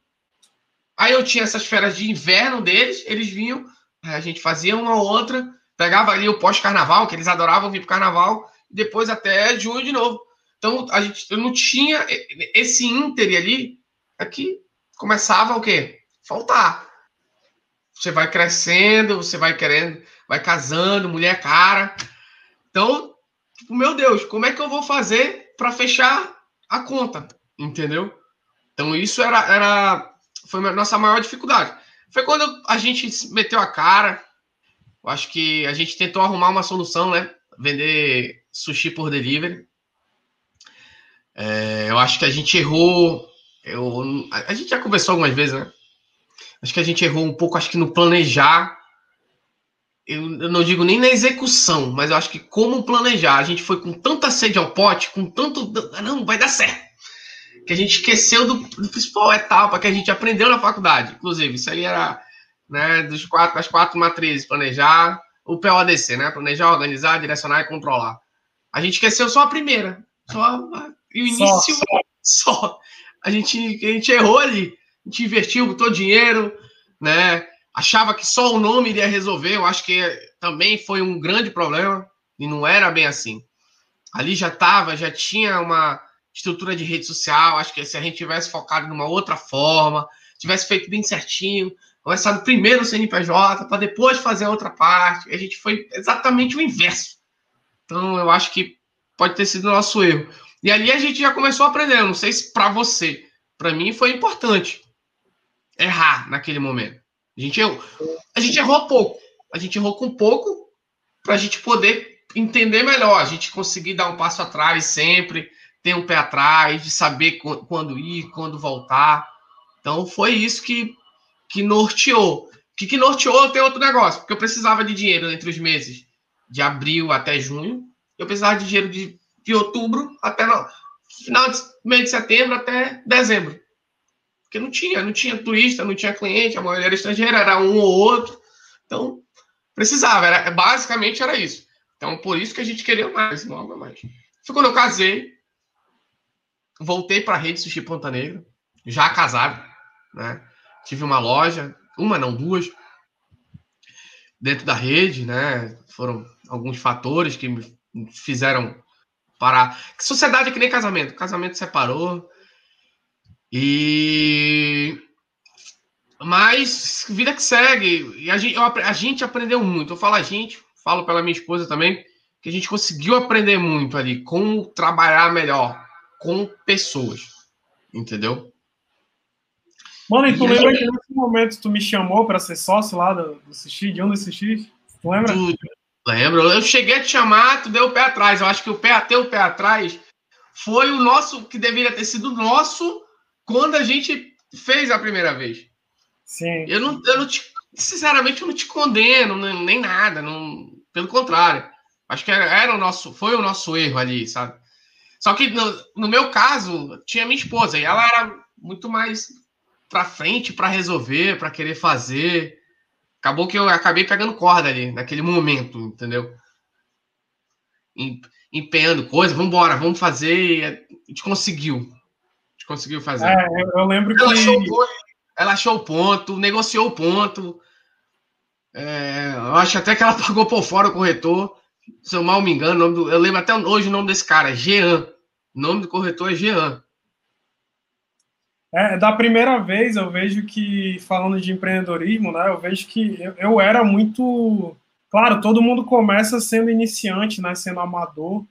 Aí eu tinha essas férias de inverno deles, eles vinham, a gente fazia uma ou outra, pegava ali o pós-carnaval, que eles adoravam vir para carnaval, e depois até junho de novo. Então a gente eu não tinha esse ínter ali, aqui começava o quê? Faltar. Você vai crescendo, você vai querendo, vai casando, mulher cara. Então, tipo, meu Deus, como é que eu vou fazer para fechar a conta? Entendeu? Então isso era, era foi a nossa maior dificuldade. Foi quando a gente meteu a cara. Eu acho que a gente tentou arrumar uma solução, né? Vender sushi por delivery. É, eu acho que a gente errou. Eu, a gente já conversou algumas vezes, né? Acho que a gente errou um pouco, acho que no planejar. Eu, eu não digo nem na execução, mas eu acho que como planejar. A gente foi com tanta sede ao pote, com tanto. Não, vai dar certo que a gente esqueceu do, do, principal etapa que a gente aprendeu na faculdade. Inclusive, isso aí era né, dos quatro, das quatro matrizes: planejar, o PODC, né? Planejar, organizar, direcionar e controlar. A gente esqueceu só a primeira. Só o início. Só, só. só. A, gente, a gente errou ali. A gente investiu, botou dinheiro, né? Achava que só o nome iria resolver. Eu acho que também foi um grande problema. E não era bem assim. Ali já estava, já tinha uma estrutura de rede social. Acho que se a gente tivesse focado numa outra forma, tivesse feito bem certinho, começado primeiro o CNPJ, para depois fazer a outra parte, a gente foi exatamente o inverso. Então, eu acho que pode ter sido nosso erro. E ali a gente já começou a aprender. Não sei se para você, para mim foi importante errar naquele momento. A gente errou, a gente errou pouco. A gente errou com pouco para a gente poder entender melhor, a gente conseguir dar um passo atrás sempre, ter um pé atrás, de saber quando ir, quando voltar. Então foi isso que, que norteou. O que, que norteou tem outro negócio, porque eu precisava de dinheiro entre os meses de abril até junho, eu precisava de dinheiro de, de outubro até no, final de mês de setembro até dezembro. Porque não tinha, não tinha turista, não tinha cliente, a maioria era estrangeira, era um ou outro. Então, precisava, era, basicamente era isso. Então, por isso que a gente queria mais, não mais. Foi quando eu casei, voltei para a rede Sushi Ponta Negra, já casado, né? Tive uma loja, uma não, duas, dentro da rede, né? Foram alguns fatores que me fizeram parar. Sociedade é que nem casamento, casamento separou. E mas vida que segue. E a gente, eu, a gente aprendeu muito. Eu falo a gente, falo pela minha esposa também, que a gente conseguiu aprender muito ali como trabalhar melhor, com pessoas, entendeu? Mano, e tu e lembra aí... que nesse momento tu me chamou para ser sócio lá do, do Sushi, de um dos Sushis? Tu lembra? Tu, lembro. Eu cheguei a te chamar, tu deu o pé atrás. Eu acho que o pé até o pé atrás foi o nosso, que deveria ter sido nosso quando a gente fez a primeira vez. Sim. Eu não, eu não te, sinceramente, eu não te condeno, nem nada. Não, pelo contrário. Acho que era, era o nosso, foi o nosso erro ali, sabe? Só que no, no meu caso, tinha minha esposa e ela era muito mais para frente para resolver, para querer fazer. Acabou que eu acabei pegando corda ali, naquele momento, entendeu? Empenhando coisa, vamos embora, vamos fazer. A gente conseguiu. A gente conseguiu fazer. É, eu lembro ela que. Achou ponto, ela achou o ponto, negociou o ponto. É, eu acho até que ela pagou por fora o corretor. Se eu mal me engano, do, eu lembro até hoje o nome desse cara, Jean. O nome do corretor é Jean. É, da primeira vez eu vejo que, falando de empreendedorismo, né, eu vejo que eu, eu, era muito. Claro, todo mundo começa sendo iniciante, né, sendo amador,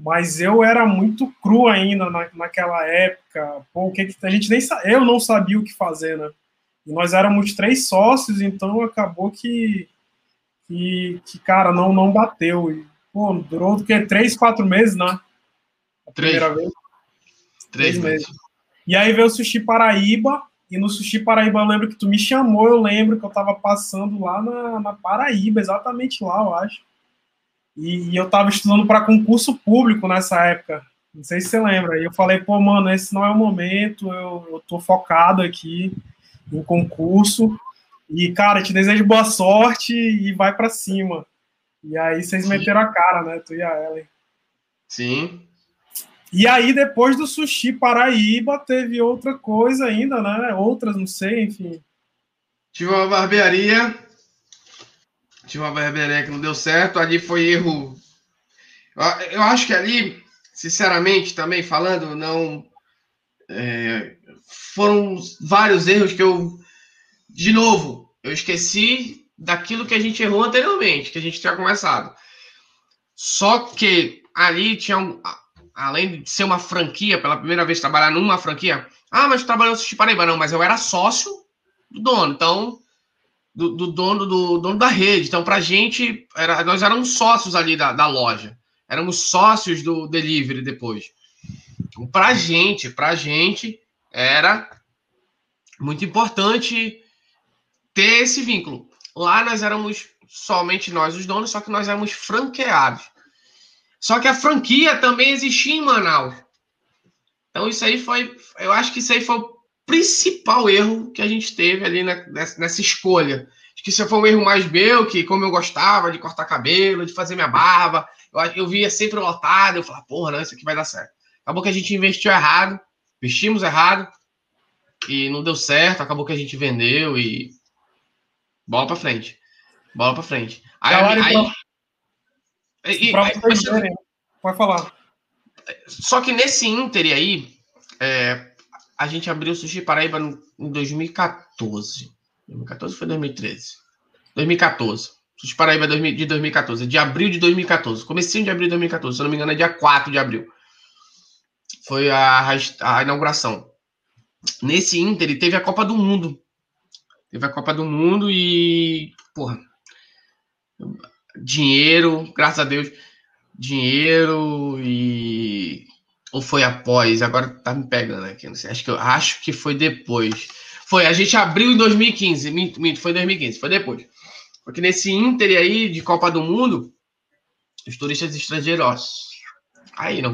mas eu era muito cru ainda na, naquela época. Pô, o que, que a gente nem eu não sabia o que fazer, né? E nós éramos três sócios, então acabou que, que, que cara, não, não bateu. E, pô, durou do que? Três, quatro meses, né? A três. Primeira vez. Três, três meses. meses. E aí veio o Sushi Paraíba, e no Sushi Paraíba eu lembro que tu me chamou, eu lembro que eu tava passando lá na, na Paraíba, exatamente lá, eu acho. E, e eu tava estudando para concurso público nessa época. Não sei se você lembra. E eu falei, pô, mano, esse não é o momento, eu, eu tô focado aqui em concurso. E, cara, te desejo boa sorte e vai para cima. E aí vocês Sim. meteram a cara, né? Tu e a Ellen. Sim. E aí, depois do Sushi Paraíba, teve outra coisa ainda, né? Outras, não sei, enfim. Tive uma barbearia. Tive uma barbearia que não deu certo. Ali foi erro. Eu acho que ali, sinceramente, também falando, não. É, foram vários erros que eu. De novo, eu esqueci daquilo que a gente errou anteriormente, que a gente tinha começado. Só que ali tinha um, além de ser uma franquia, pela primeira vez trabalhar numa franquia, ah, mas trabalhou no Paraíba, não, mas eu era sócio do dono, então, do, do dono do dono da rede. Então, pra gente, era, nós éramos sócios ali da, da loja, éramos sócios do delivery depois. Então, pra gente, pra gente, era muito importante ter esse vínculo. Lá nós éramos somente nós os donos, só que nós éramos franqueados. Só que a franquia também existia em Manaus. Então isso aí foi, eu acho que isso aí foi o principal erro que a gente teve ali na, nessa, nessa, escolha. Acho que isso foi um erro mais meu, que como eu gostava de cortar cabelo, de fazer minha barba, eu, eu via sempre lotado, eu falava, porra, não, isso aqui vai dar certo. Acabou que a gente investiu errado, vestimos errado, e não deu certo, acabou que a gente vendeu e bola para frente. Bola para frente. Aí, aí, e, aí, Pode falar. Só que nesse Inter aí, é, a gente abriu o Sushi Paraíba no, em 2014. 2014 foi 2013? 2014. Sushi Paraíba de 2014. De abril de 2014. Comecinho de abril de 2014. Se eu não me engano, é dia 4 de abril. Foi a, a inauguração. Nesse Inter, teve a Copa do Mundo. Teve a Copa do Mundo e. Porra dinheiro, graças a Deus, dinheiro e ou foi após? Agora tá me pegando aqui, não sei. Acho que acho que foi depois. Foi, a gente abriu em 2015, minto, minto, foi 2015, foi depois. Porque nesse Inter aí de Copa do Mundo, os turistas estrangeiros caíram,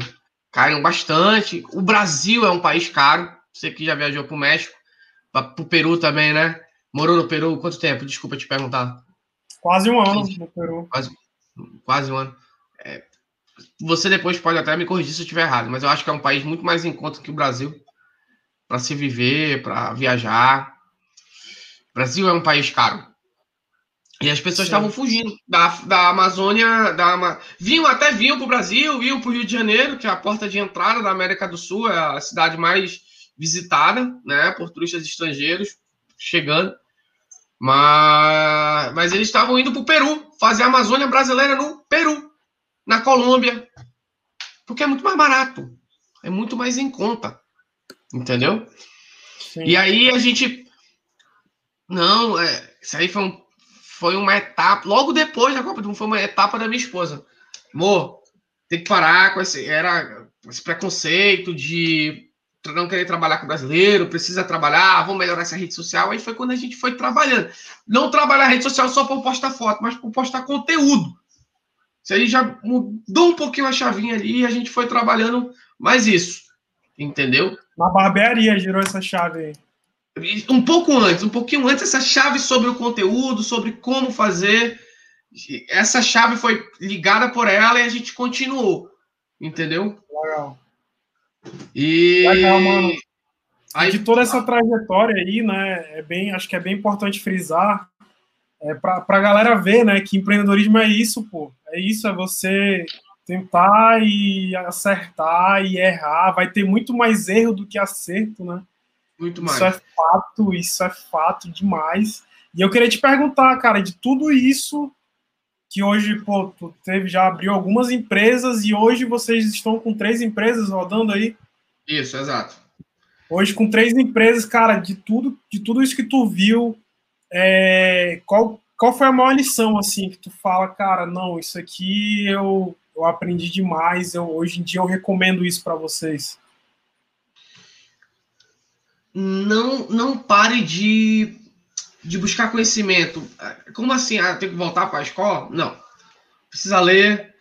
caíram bastante. O Brasil é um país caro. Você que já viajou para o México, para o Peru também, né? Morou no Peru quanto tempo? Desculpa te perguntar. Quase um ano no Peru. Quase, quase um ano. É, você depois pode até me corrigir se eu estiver errado, mas eu acho que é um país muito mais em conta que o Brasil para se viver, para viajar. O Brasil é um país caro. E as pessoas estavam fugindo da, da Amazônia, da, vinham até vinham para o Brasil, vinham para o Rio de Janeiro, que é a porta de entrada da América do Sul, é a cidade mais visitada, né, por turistas estrangeiros chegando. Mas, mas eles estavam indo para o Peru, fazer a Amazônia brasileira no Peru, na Colômbia. Porque é muito mais barato. É muito mais em conta. Entendeu? Sim. E aí a gente. Não, é, isso aí foi, um, foi uma etapa. Logo depois da Copa do Mundo, foi uma etapa da minha esposa. Amor, tem que parar com esse, era, esse preconceito de não querer trabalhar com brasileiro, precisa trabalhar, vamos melhorar essa rede social. Aí foi quando a gente foi trabalhando. Não trabalhar a rede social só para postar foto, mas para postar conteúdo. Se a gente já mudou um pouquinho a chavinha ali e a gente foi trabalhando mais isso. Entendeu? Na barbearia girou essa chave aí. Um pouco antes, um pouquinho antes, essa chave sobre o conteúdo, sobre como fazer. Essa chave foi ligada por ela e a gente continuou. Entendeu? Legal. E. Legal, mano. Aí, de toda essa trajetória aí, né? É bem, acho que é bem importante frisar é, para a galera ver, né, que empreendedorismo é isso, pô. É isso, é você tentar e acertar e errar. Vai ter muito mais erro do que acerto, né? Muito mais. Isso é fato, isso é fato demais. E eu queria te perguntar, cara, de tudo isso que hoje, pô, tu teve, já abriu algumas empresas e hoje vocês estão com três empresas rodando aí? Isso, exato. Hoje com três empresas, cara, de tudo, de tudo isso que tu viu, é, qual, qual foi a maior lição, assim, que tu fala, cara, não, isso aqui eu, eu aprendi demais, eu, hoje em dia eu recomendo isso para vocês? Não, não pare de de buscar conhecimento. Como assim? Ah, tem que voltar para a escola? Não. Precisa ler,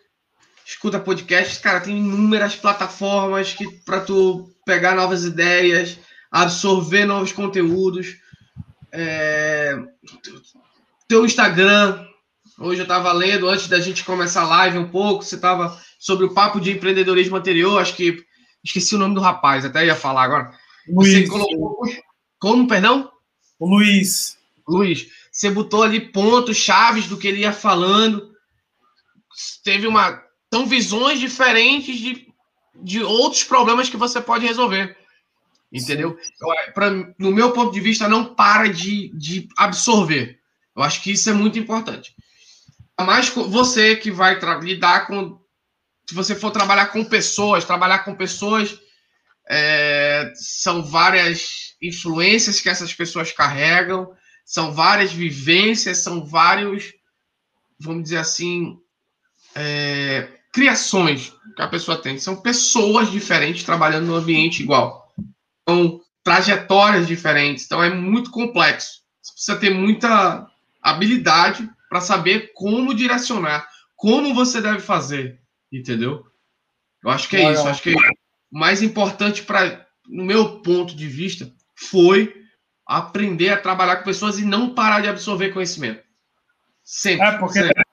escuta podcast. Cara, tem inúmeras plataformas que para tu pegar novas ideias, absorver novos conteúdos. É... Teu Instagram. Hoje eu estava lendo, antes da gente começar a live um pouco, você estava sobre o papo de empreendedorismo anterior, acho que esqueci o nome do rapaz, até ia falar agora. Luiz. Você colocou... Como, perdão? O Luiz. Luiz, você botou ali pontos chaves do que ele ia falando. Teve uma. São visões diferentes de, de outros problemas que você pode resolver. Entendeu? Eu, pra, no meu ponto de vista, não para de, de absorver. Eu acho que isso é muito importante. Mas você que vai lidar com. Se você for trabalhar com pessoas, trabalhar com pessoas, é, são várias influências que essas pessoas carregam são várias vivências, são vários, vamos dizer assim, é, criações que a pessoa tem. São pessoas diferentes trabalhando no ambiente igual. São trajetórias diferentes. Então é muito complexo. Você precisa ter muita habilidade para saber como direcionar, como você deve fazer, entendeu? Eu acho que é isso. Eu acho que o mais importante para, no meu ponto de vista, foi aprender a trabalhar com pessoas e não parar de absorver conhecimento. Sempre. É, porque sempre.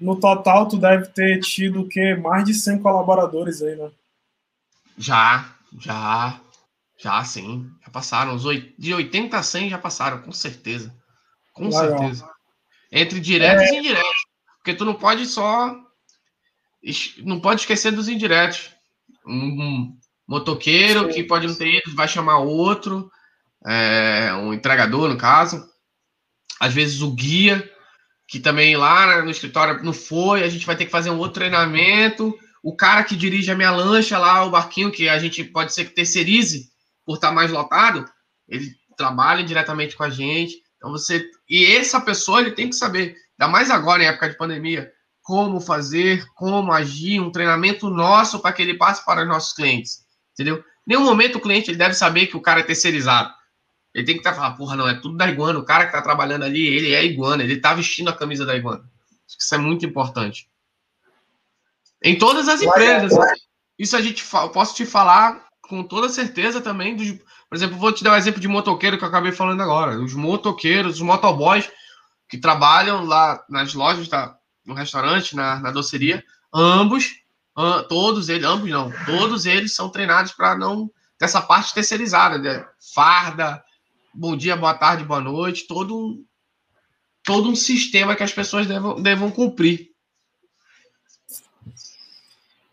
no total tu deve ter tido o quê? Mais de 100 colaboradores aí, né? Já, já, já sim. Já passaram. Os oito, de 80 a 100 já passaram, com certeza. Com Legal. certeza. Entre diretos é... e indiretos. Porque tu não pode só. Não pode esquecer dos indiretos. Um, motoqueiro sim. que pode não ter ido, vai chamar outro é, um entregador, no caso. Às vezes o guia, que também lá no escritório não foi, a gente vai ter que fazer um outro treinamento. O cara que dirige a minha lancha lá, o barquinho, que a gente pode ser que terceirize por estar mais lotado, ele trabalha diretamente com a gente. Então você. E essa pessoa ele tem que saber, ainda mais agora em época de pandemia, como fazer, como agir, um treinamento nosso para que ele passe para os nossos clientes. Entendeu? Nenhum momento o cliente ele deve saber que o cara é terceirizado. Ele tem que estar tá falando, porra, não, é tudo da Iguana. O cara que está trabalhando ali, ele é Iguana, ele está vestindo a camisa da Iguana. Isso é muito importante. Em todas as empresas. Isso a gente posso te falar com toda certeza também. Dos, por exemplo, vou te dar um exemplo de motoqueiro que eu acabei falando agora. Os motoqueiros, os motoboys que trabalham lá nas lojas, da, no restaurante, na, na doceria, ambos, todos eles, ambos não, todos eles são treinados para não ter essa parte terceirizada, né? farda, bom dia, boa tarde, boa noite, todo um, todo um sistema que as pessoas devam, devam cumprir.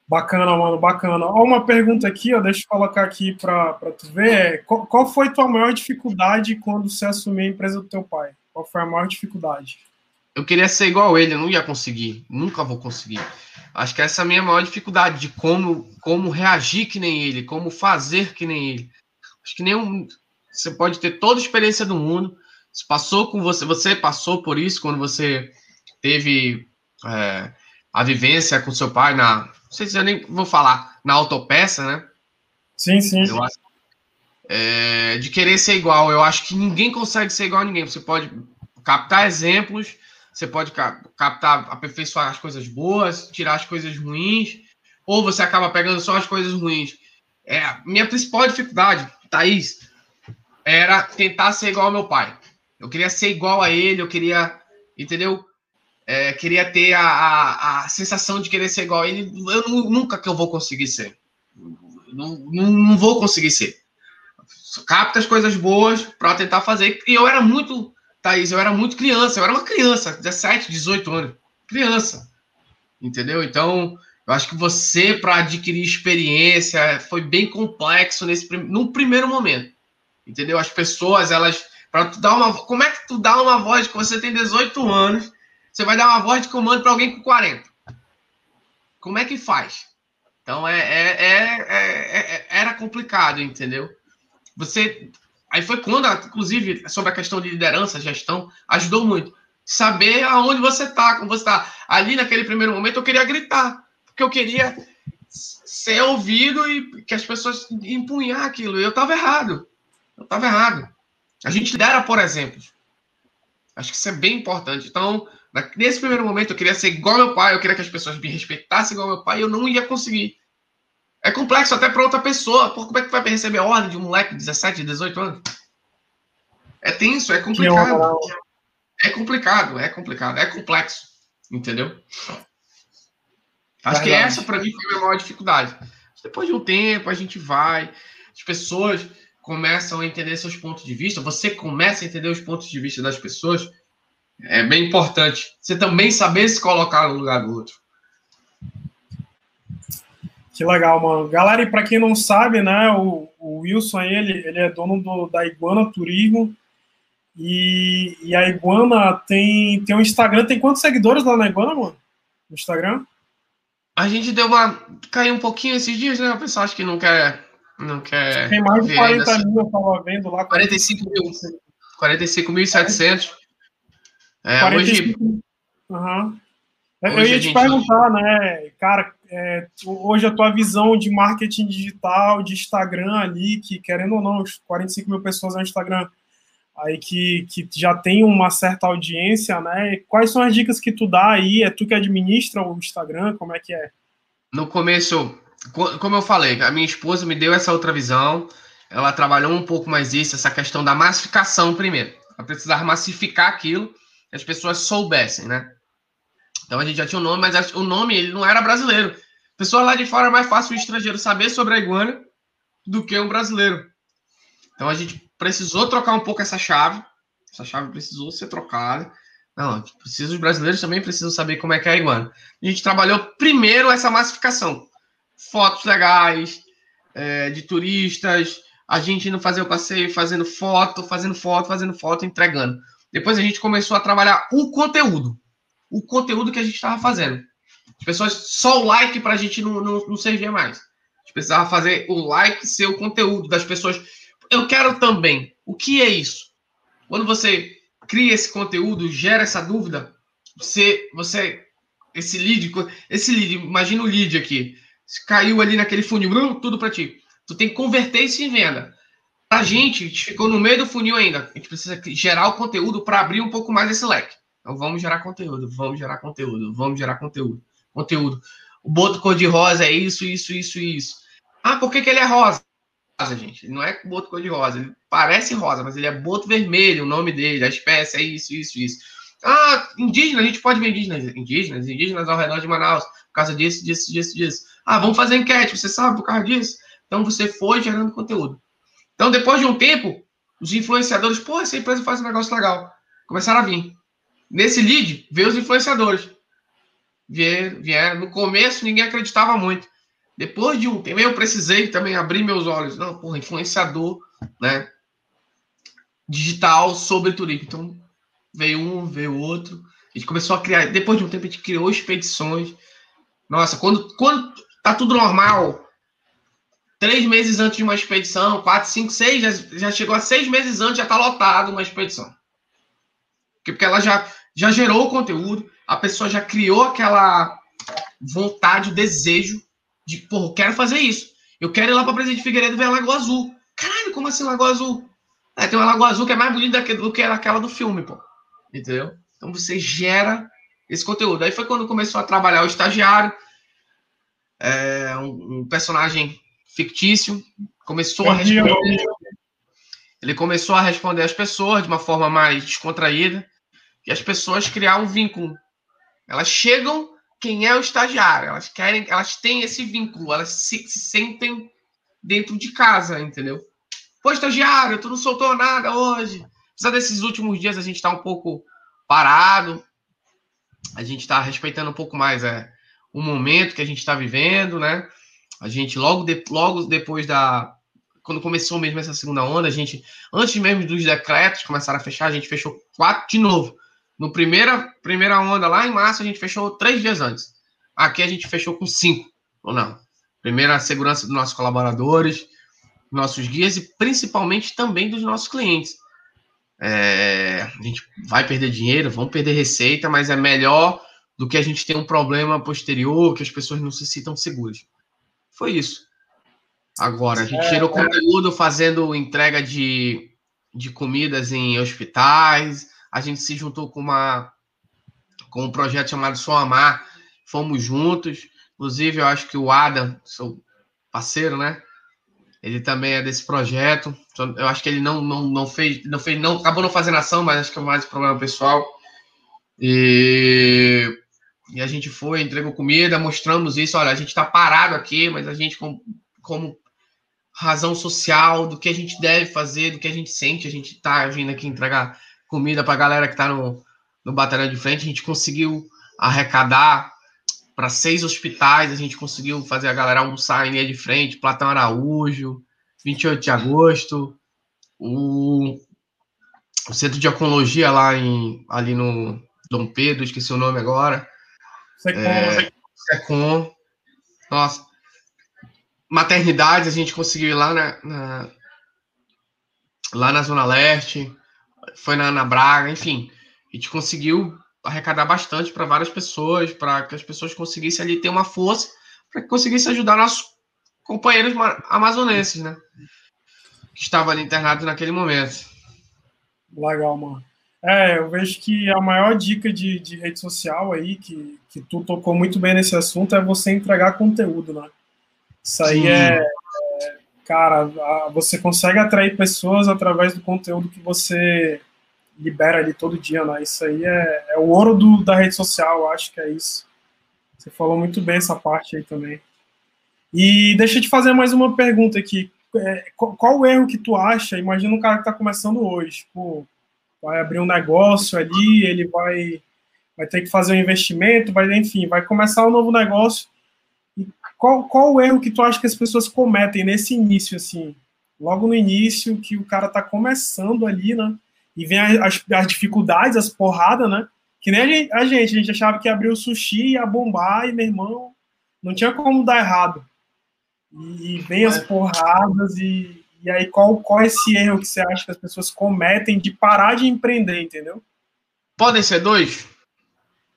Bacana, mano, bacana. Ó, uma pergunta aqui, ó, deixa eu colocar aqui para tu ver. Qual, qual foi tua maior dificuldade quando você assumiu a empresa do teu pai? Qual foi a maior dificuldade? Eu queria ser igual ele, eu não ia conseguir, nunca vou conseguir. Acho que essa é a minha maior dificuldade, de como, como reagir que nem ele, como fazer que nem ele. Acho que nem um, você pode ter toda a experiência do mundo. Você passou com você, você passou por isso quando você teve é, a vivência com seu pai na. Não sei se eu nem vou falar, na autopeça, né? Sim, sim. Acho, é, de querer ser igual. Eu acho que ninguém consegue ser igual a ninguém. Você pode captar exemplos, você pode captar, aperfeiçoar as coisas boas, tirar as coisas ruins, ou você acaba pegando só as coisas ruins. É, minha principal dificuldade, Thaís, era tentar ser igual ao meu pai. Eu queria ser igual a ele, eu queria, entendeu? É, queria ter a, a, a, sensação de querer ser igual a ele. Eu nunca que eu vou conseguir ser. Não, não, não vou conseguir ser. Capta as coisas boas para tentar fazer. E eu era muito, Thaís, eu era muito criança. Eu era uma criança, 17, 18 anos. Criança. Entendeu? Então, eu acho que você, para adquirir experiência, foi bem complexo nesse no primeiro momento. Entendeu? As pessoas, elas. Para dar uma. Como é que tu dá uma voz que você tem 18 anos? Você vai dar uma voz de comando para alguém com 40. Como é que faz? Então é, é, é, era complicado, entendeu? Você. Aí foi quando, inclusive, sobre a questão de liderança, gestão, ajudou muito. Saber aonde você está, como você está. Ali, naquele primeiro momento, eu queria gritar, porque eu queria ser ouvido e que as pessoas empunhar aquilo. Eu estava errado. Eu estava errado. A gente lidera por exemplo. Acho que isso é bem importante. Então, nesse primeiro momento, eu queria ser igual meu pai, eu queria que as pessoas me respeitassem igual meu pai, e eu não ia conseguir. É complexo até para outra pessoa. Por como é que vai receber ordem de um moleque de 17, 18 anos? É tenso, é complicado. É complicado, é complicado, é complexo. Entendeu? Acho que essa, para mim, foi a maior dificuldade. Depois de um tempo, a gente vai, as pessoas começam a entender seus pontos de vista, você começa a entender os pontos de vista das pessoas, é bem importante. Você também saber se colocar no lugar do outro. Que legal, mano. Galera, e para quem não sabe, né, o, o, Wilson, ele, ele é dono do, da Iguana Turismo, e, e, a Iguana tem, tem um Instagram, tem quantos seguidores lá na Iguana, mano? No Instagram? A gente deu uma... caiu um pouquinho esses dias, né? O pessoal acha que não quer não quer. Tem mais de 40 mil, eu tava vendo lá. 45 mil. 45.700. É, 45... hoje. Uhum. eu ia te perguntar, né, cara, é, hoje a tua visão de marketing digital, de Instagram ali, que querendo ou não, 45 mil pessoas no Instagram, aí que, que já tem uma certa audiência, né? Quais são as dicas que tu dá aí? É tu que administra o Instagram? Como é que é? No começo, como eu falei, a minha esposa me deu essa outra visão. Ela trabalhou um pouco mais isso, essa questão da massificação primeiro. Ela precisar massificar aquilo que as pessoas soubessem, né? Então a gente já tinha o um nome, mas o nome ele não era brasileiro. Pessoa lá de fora é mais fácil o estrangeiro saber sobre a iguana do que um brasileiro. Então a gente precisou trocar um pouco essa chave. Essa chave precisou ser trocada. Não, precisa, os brasileiros também precisam saber como é que é a iguana. A gente trabalhou primeiro essa massificação fotos legais é, de turistas, a gente indo fazer o passeio, fazendo foto, fazendo foto, fazendo foto, entregando. Depois a gente começou a trabalhar o conteúdo. O conteúdo que a gente estava fazendo. As pessoas, só o like para a gente não, não, não servia mais. A gente precisava fazer o like ser o conteúdo das pessoas. Eu quero também. O que é isso? Quando você cria esse conteúdo, gera essa dúvida, você, você esse lead, esse lead, imagina o lead aqui caiu ali naquele funil, tudo para ti. Tu tem que converter isso em venda. A gente, a gente ficou no meio do funil ainda. A gente precisa gerar o conteúdo para abrir um pouco mais esse leque. Então vamos gerar conteúdo, vamos gerar conteúdo, vamos gerar conteúdo. Conteúdo. O boto cor-de-rosa é isso, isso, isso, isso. Ah, por que, que ele é rosa? gente. Ele não é boto cor-de-rosa. Ele parece rosa, mas ele é boto vermelho, o nome dele, a espécie é isso, isso, isso. Ah, indígena, a gente pode ver indígenas, indígenas, indígenas ao redor de Manaus, por causa disso, disso, disso, disso. Ah, vamos fazer enquete, você sabe por causa disso? Então você foi gerando conteúdo. Então, depois de um tempo, os influenciadores, pô, essa empresa faz um negócio legal. Começaram a vir. Nesse lead, veio os influenciadores. Vieram, vieram. No começo, ninguém acreditava muito. Depois de um tempo, eu precisei também abrir meus olhos. Não, porra, influenciador, né? Digital sobre turismo. Então, veio um, veio outro. A gente começou a criar. Depois de um tempo, a gente criou expedições. Nossa, quando, quando tá tudo normal. três meses antes de uma expedição, quatro, cinco, seis, já, já chegou a seis meses antes, já está lotado uma expedição. Porque ela já, já gerou o conteúdo, a pessoa já criou aquela vontade, o desejo de, pô, eu quero fazer isso. Eu quero ir lá para Presidente Figueiredo ver a Lagoa Azul. Caralho, como assim Lagoa Azul? É, tem uma Lagoa Azul que é mais bonita do que aquela do filme, pô. Entendeu? Então você gera esse conteúdo. Aí foi quando começou a trabalhar o estagiário, é, um, um, personagem fictício, começou a responder. Ele começou a responder às pessoas de uma forma mais descontraída e as pessoas criar um vínculo. Elas chegam quem é o estagiário, elas querem, elas têm esse vínculo, elas se, se sentem dentro de casa, entendeu? Pô, estagiário, tu não soltou nada hoje. Apesar desses últimos dias a gente está um pouco parado, a gente está respeitando um pouco mais é, o momento que a gente está vivendo, né? A gente, logo, de, logo depois da. Quando começou mesmo essa segunda onda, a gente, antes mesmo dos decretos começar a fechar, a gente fechou quatro de novo. No primeira, primeira onda, lá em março, a gente fechou três dias antes. Aqui a gente fechou com cinco, ou não? Primeira, a segurança dos nossos colaboradores, nossos guias e principalmente também dos nossos clientes. É, a gente vai perder dinheiro, vamos perder receita, mas é melhor do que a gente ter um problema posterior, que as pessoas não se sintam seguras. Foi isso. Agora, a gente é, gerou conteúdo fazendo entrega de, de comidas em hospitais, a gente se juntou com uma com um projeto chamado Só Amar, fomos juntos. Inclusive, eu acho que o Adam, seu parceiro, né? Ele também é desse projeto. Eu acho que ele não, não, não fez, não fez, não acabou não fazendo ação, mas acho que é mais problema pessoal. E, e a gente foi, entregou comida, mostramos isso. Olha, a gente está parado aqui, mas a gente, como, como razão social do que a gente deve fazer, do que a gente sente, a gente está vindo aqui entregar comida para a galera que está no, no batalhão de frente. A gente conseguiu arrecadar para seis hospitais, a gente conseguiu fazer a galera almoçar em linha de frente, Platão Araújo, 28 de agosto, o, o centro de oncologia lá em, ali no Dom Pedro, esqueci o nome agora. Secom. É, Secom. Nossa. Maternidades, a gente conseguiu ir lá na, na, lá na Zona Leste, foi na Ana Braga, enfim. A gente conseguiu arrecadar bastante para várias pessoas, para que as pessoas conseguissem ali ter uma força, para que conseguissem ajudar nossos companheiros amazonenses, né? Que estavam ali internados naquele momento. Legal, mano. É, eu vejo que a maior dica de, de rede social aí, que, que tu tocou muito bem nesse assunto, é você entregar conteúdo, né? Isso aí é, é, cara, você consegue atrair pessoas através do conteúdo que você libera ali todo dia, né? Isso aí é, é o ouro do, da rede social, eu acho que é isso. Você falou muito bem essa parte aí também. E deixa eu te fazer mais uma pergunta aqui. É, qual, qual, o erro que tu acha? Imagina um cara que está começando hoje, tipo, vai abrir um negócio ali, ele vai, vai ter que fazer um investimento, vai, enfim, vai começar um novo negócio. E qual, qual o erro que tu acha que as pessoas cometem nesse início, assim? Logo no início, que o cara está começando ali, né? e vem as, as dificuldades, as porradas, né? Que nem a gente, a gente, a gente achava que abrir o sushi ia bombar e, meu irmão, não tinha como dar errado. E, e vem as porradas e, e aí qual, qual é esse erro que você acha que as pessoas cometem de parar de empreender, entendeu? Podem ser dois?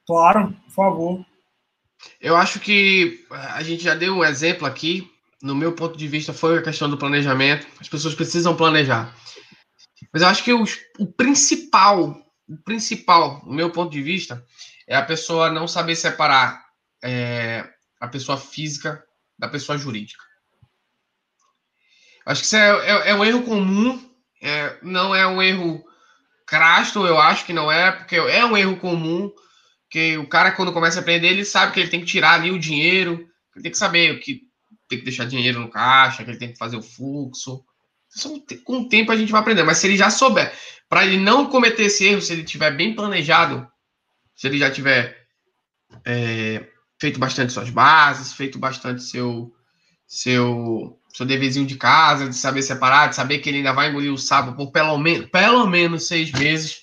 Claro, por favor. Eu acho que a gente já deu um exemplo aqui. No meu ponto de vista, foi a questão do planejamento. As pessoas precisam planejar. Mas eu acho que o, o principal, o principal, do meu ponto de vista, é a pessoa não saber separar é, a pessoa física da pessoa jurídica. Acho que isso é, é, é um erro comum, é, não é um erro crasto, eu acho que não é, porque é um erro comum, que o cara, quando começa a aprender, ele sabe que ele tem que tirar ali o dinheiro, ele tem que saber que tem que deixar dinheiro no caixa, que ele tem que fazer o fluxo, com o tempo a gente vai aprender. Mas se ele já souber, para ele não cometer esse erro, se ele tiver bem planejado, se ele já tiver é, feito bastante suas bases, feito bastante seu seu seu deverzinho de casa, de saber separar, de saber que ele ainda vai engolir o sapo por pelo menos pelo menos seis meses,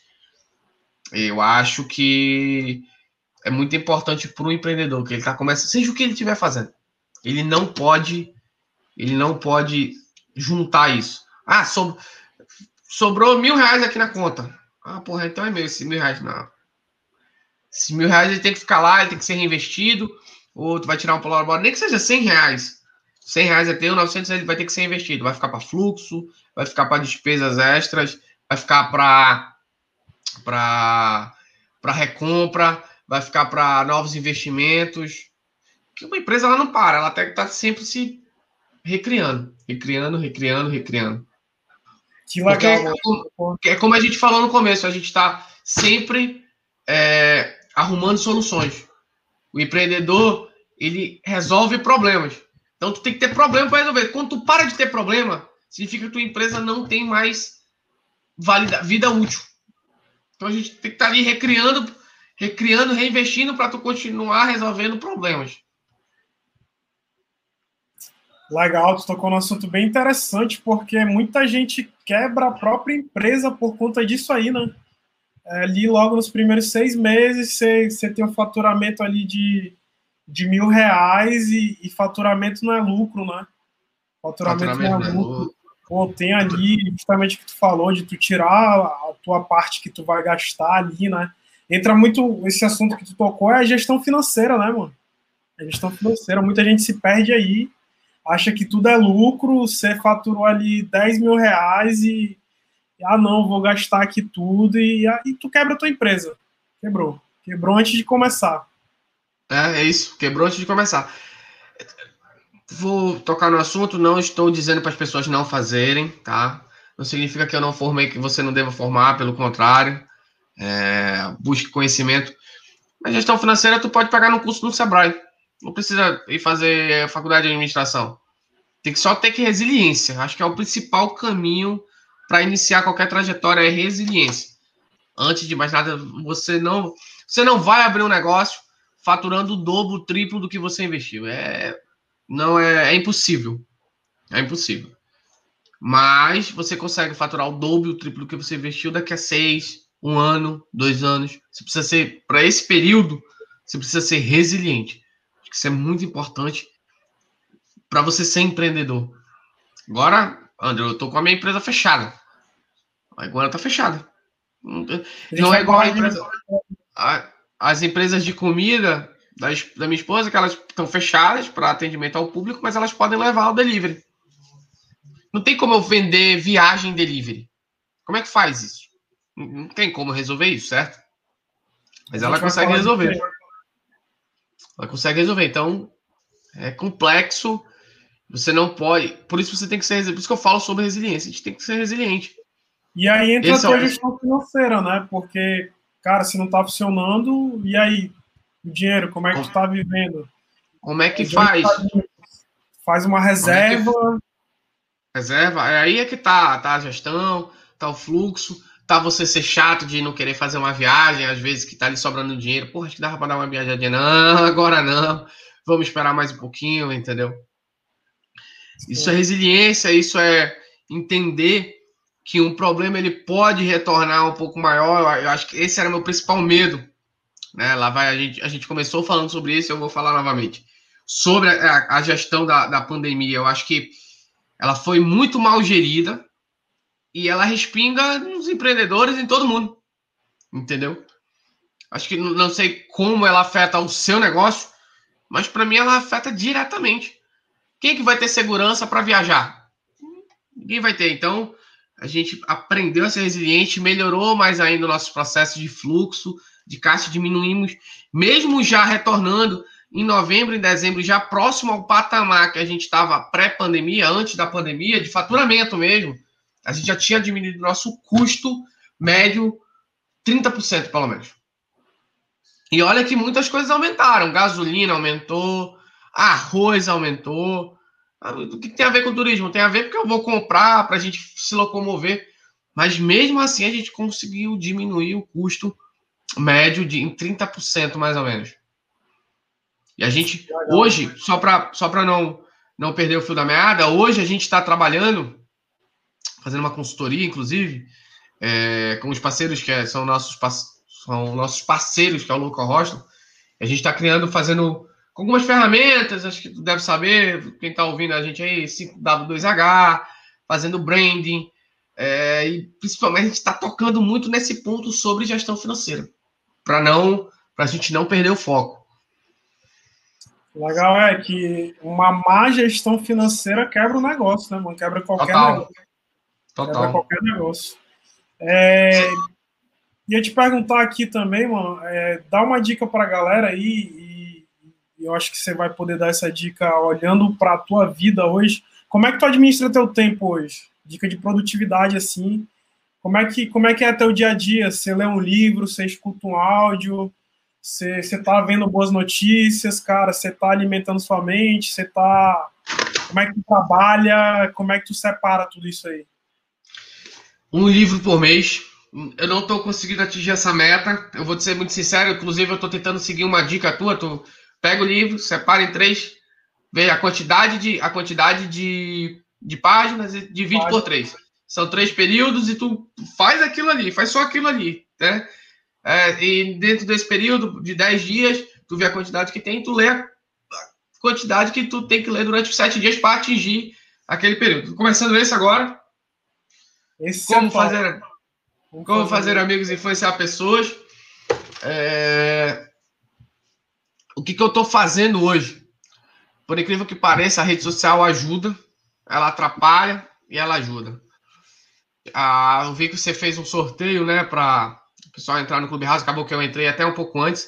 eu acho que é muito importante para o empreendedor que ele está começando, seja o que ele estiver fazendo, ele não pode ele não pode juntar isso. Ah, so, sobrou mil reais aqui na conta. Ah, porra, então é meu esse mil reais. Não. Esses mil reais ele tem que ficar lá, ele tem que ser reinvestido, ou tu vai tirar um polo nem que seja cem reais. 100 reais é teu, 900 ele vai ter que ser investido. Vai ficar para fluxo, vai ficar para despesas extras, vai ficar para para recompra, vai ficar para novos investimentos. Que uma empresa ela não para, ela tem que estar tá sempre se recriando, recriando, recriando, recriando. Que legal. É, é como a gente falou no começo, a gente está sempre é, arrumando soluções. O empreendedor ele resolve problemas. Então tu tem que ter problema para resolver. Quando tu para de ter problema, significa que tua empresa não tem mais valida, vida útil. Então a gente tem que estar tá ali recriando, recriando, reinvestindo para tu continuar resolvendo problemas. Legal, tu tocou num assunto bem interessante, porque muita gente quebra a própria empresa por conta disso aí, né? É, ali logo nos primeiros seis meses, você, você tem um faturamento ali de de mil reais e, e, faturamento não é lucro, né? Faturamento, faturamento não é, é lucro. Pô, tem ali justamente o que tu falou, de tu tirar a tua parte que tu vai gastar ali, né? Entra muito esse assunto que tu tocou, é a gestão financeira, né, mano? A gestão financeira, muita gente se perde aí, acha que tudo é lucro, você faturou ali 10 mil reais e, ah, não, vou gastar aqui tudo, e aí tu quebra a tua empresa. Quebrou. Quebrou antes de começar. É, é isso, quebrou antes de começar. Vou tocar no assunto, não estou dizendo para as pessoas não fazerem, tá? Não significa que eu não formei que você não deva formar, pelo contrário. É, busque conhecimento. A gestão financeira tu pode pagar no curso do Sebrae. Não precisa ir fazer faculdade de administração. Tem que só ter que resiliência. Acho que é o principal caminho para iniciar qualquer trajetória é resiliência. Antes de mais nada, você não, você não vai abrir um negócio faturando o dobro, o triplo do que você investiu. É, não é, é impossível. É impossível. Mas você consegue faturar o dobro, o triplo do que você investiu daqui a seis, um ano, dois anos. Você precisa ser, para esse período, você precisa ser resiliente. Acho que isso é muito importante para você ser empreendedor. Agora, André, eu tô com a minha empresa fechada. Agora tá fechada. Não é igual a empresa. A, as empresas de comida das, da minha esposa, que elas estão fechadas para atendimento ao público, mas elas podem levar o delivery. Não tem como eu vender viagem delivery. Como é que faz isso? Não tem como resolver isso, certo? Mas ela consegue resolver. Ela consegue resolver. Então, é complexo. Você não pode. Por isso você tem que ser. Por isso que eu falo sobre resiliência. A gente tem que ser resiliente. E aí entra Esse a tua é gestão financeira, né? Porque cara, se não tá funcionando, e aí? O dinheiro, como é que tu tá vivendo? Como é que faz? Faz uma reserva. É que... Reserva, é aí é que tá, tá a gestão, tá o fluxo, tá você ser chato de não querer fazer uma viagem, às vezes que tá ali sobrando dinheiro. Porra, acho que dava pra dar uma viajadinha. Não, agora não. Vamos esperar mais um pouquinho, entendeu? Isso é resiliência, isso é entender que um problema ele pode retornar um pouco maior. Eu acho que esse era meu principal medo. Né? Lá vai a gente, a gente começou falando sobre isso, eu vou falar novamente. Sobre a, a gestão da, da pandemia, eu acho que ela foi muito mal gerida e ela respinga nos empreendedores em todo mundo. Entendeu? Acho que não sei como ela afeta o seu negócio, mas para mim ela afeta diretamente. Quem que vai ter segurança para viajar? Ninguém vai ter. Então, a gente aprendeu a ser resiliente, melhorou mais ainda o nosso processo de fluxo, de caixa, diminuímos, mesmo já retornando em novembro e dezembro, já próximo ao patamar que a gente estava pré-pandemia, antes da pandemia, de faturamento mesmo, a gente já tinha diminuído nosso custo médio 30%, pelo menos. E olha que muitas coisas aumentaram. Gasolina aumentou, arroz aumentou, o que tem a ver com turismo? Tem a ver porque eu vou comprar para a gente se locomover. Mas mesmo assim a gente conseguiu diminuir o custo médio de em 30% mais ou menos. E a gente, hoje, só para só não, não perder o fio da meada, hoje a gente está trabalhando, fazendo uma consultoria, inclusive, é, com os parceiros que é, são, nossos, são nossos parceiros, que é o Local Hostel. A gente está criando, fazendo algumas ferramentas, acho que tu deve saber, quem está ouvindo a gente aí, 5W2H, fazendo branding, é, e principalmente a gente está tocando muito nesse ponto sobre gestão financeira, para não, para a gente não perder o foco. Legal é que uma má gestão financeira quebra o negócio, né, mano? Quebra qualquer Total. negócio. Total. Quebra qualquer negócio. É, ia te perguntar aqui também, mano, é, dá uma dica para a galera aí, e, eu acho que você vai poder dar essa dica olhando para a tua vida hoje. Como é que tu administra teu tempo hoje? Dica de produtividade, assim. Como é que, como é, que é teu dia a dia? Você lê um livro, você escuta um áudio, você, você tá vendo boas notícias, cara, você tá alimentando sua mente, você tá... Como é que tu trabalha? Como é que tu separa tudo isso aí? Um livro por mês. Eu não estou conseguindo atingir essa meta. Eu vou te ser muito sincero. Inclusive, eu estou tentando seguir uma dica tua. Tu pega o livro, separa em três, vê a quantidade de, a quantidade de, de páginas e divide Página. por três. São três períodos e tu faz aquilo ali, faz só aquilo ali, né? É, e dentro desse período de dez dias, tu vê a quantidade que tem, tu lê a quantidade que tu tem que ler durante os sete dias para atingir aquele período. Começando esse agora, esse como é fazer, como fazer amigos e influenciar pessoas. É... O que, que eu estou fazendo hoje? Por incrível que pareça, a rede social ajuda, ela atrapalha e ela ajuda. Ah, eu vi que você fez um sorteio, né, para o pessoal entrar no Clubhouse. Acabou que eu entrei até um pouco antes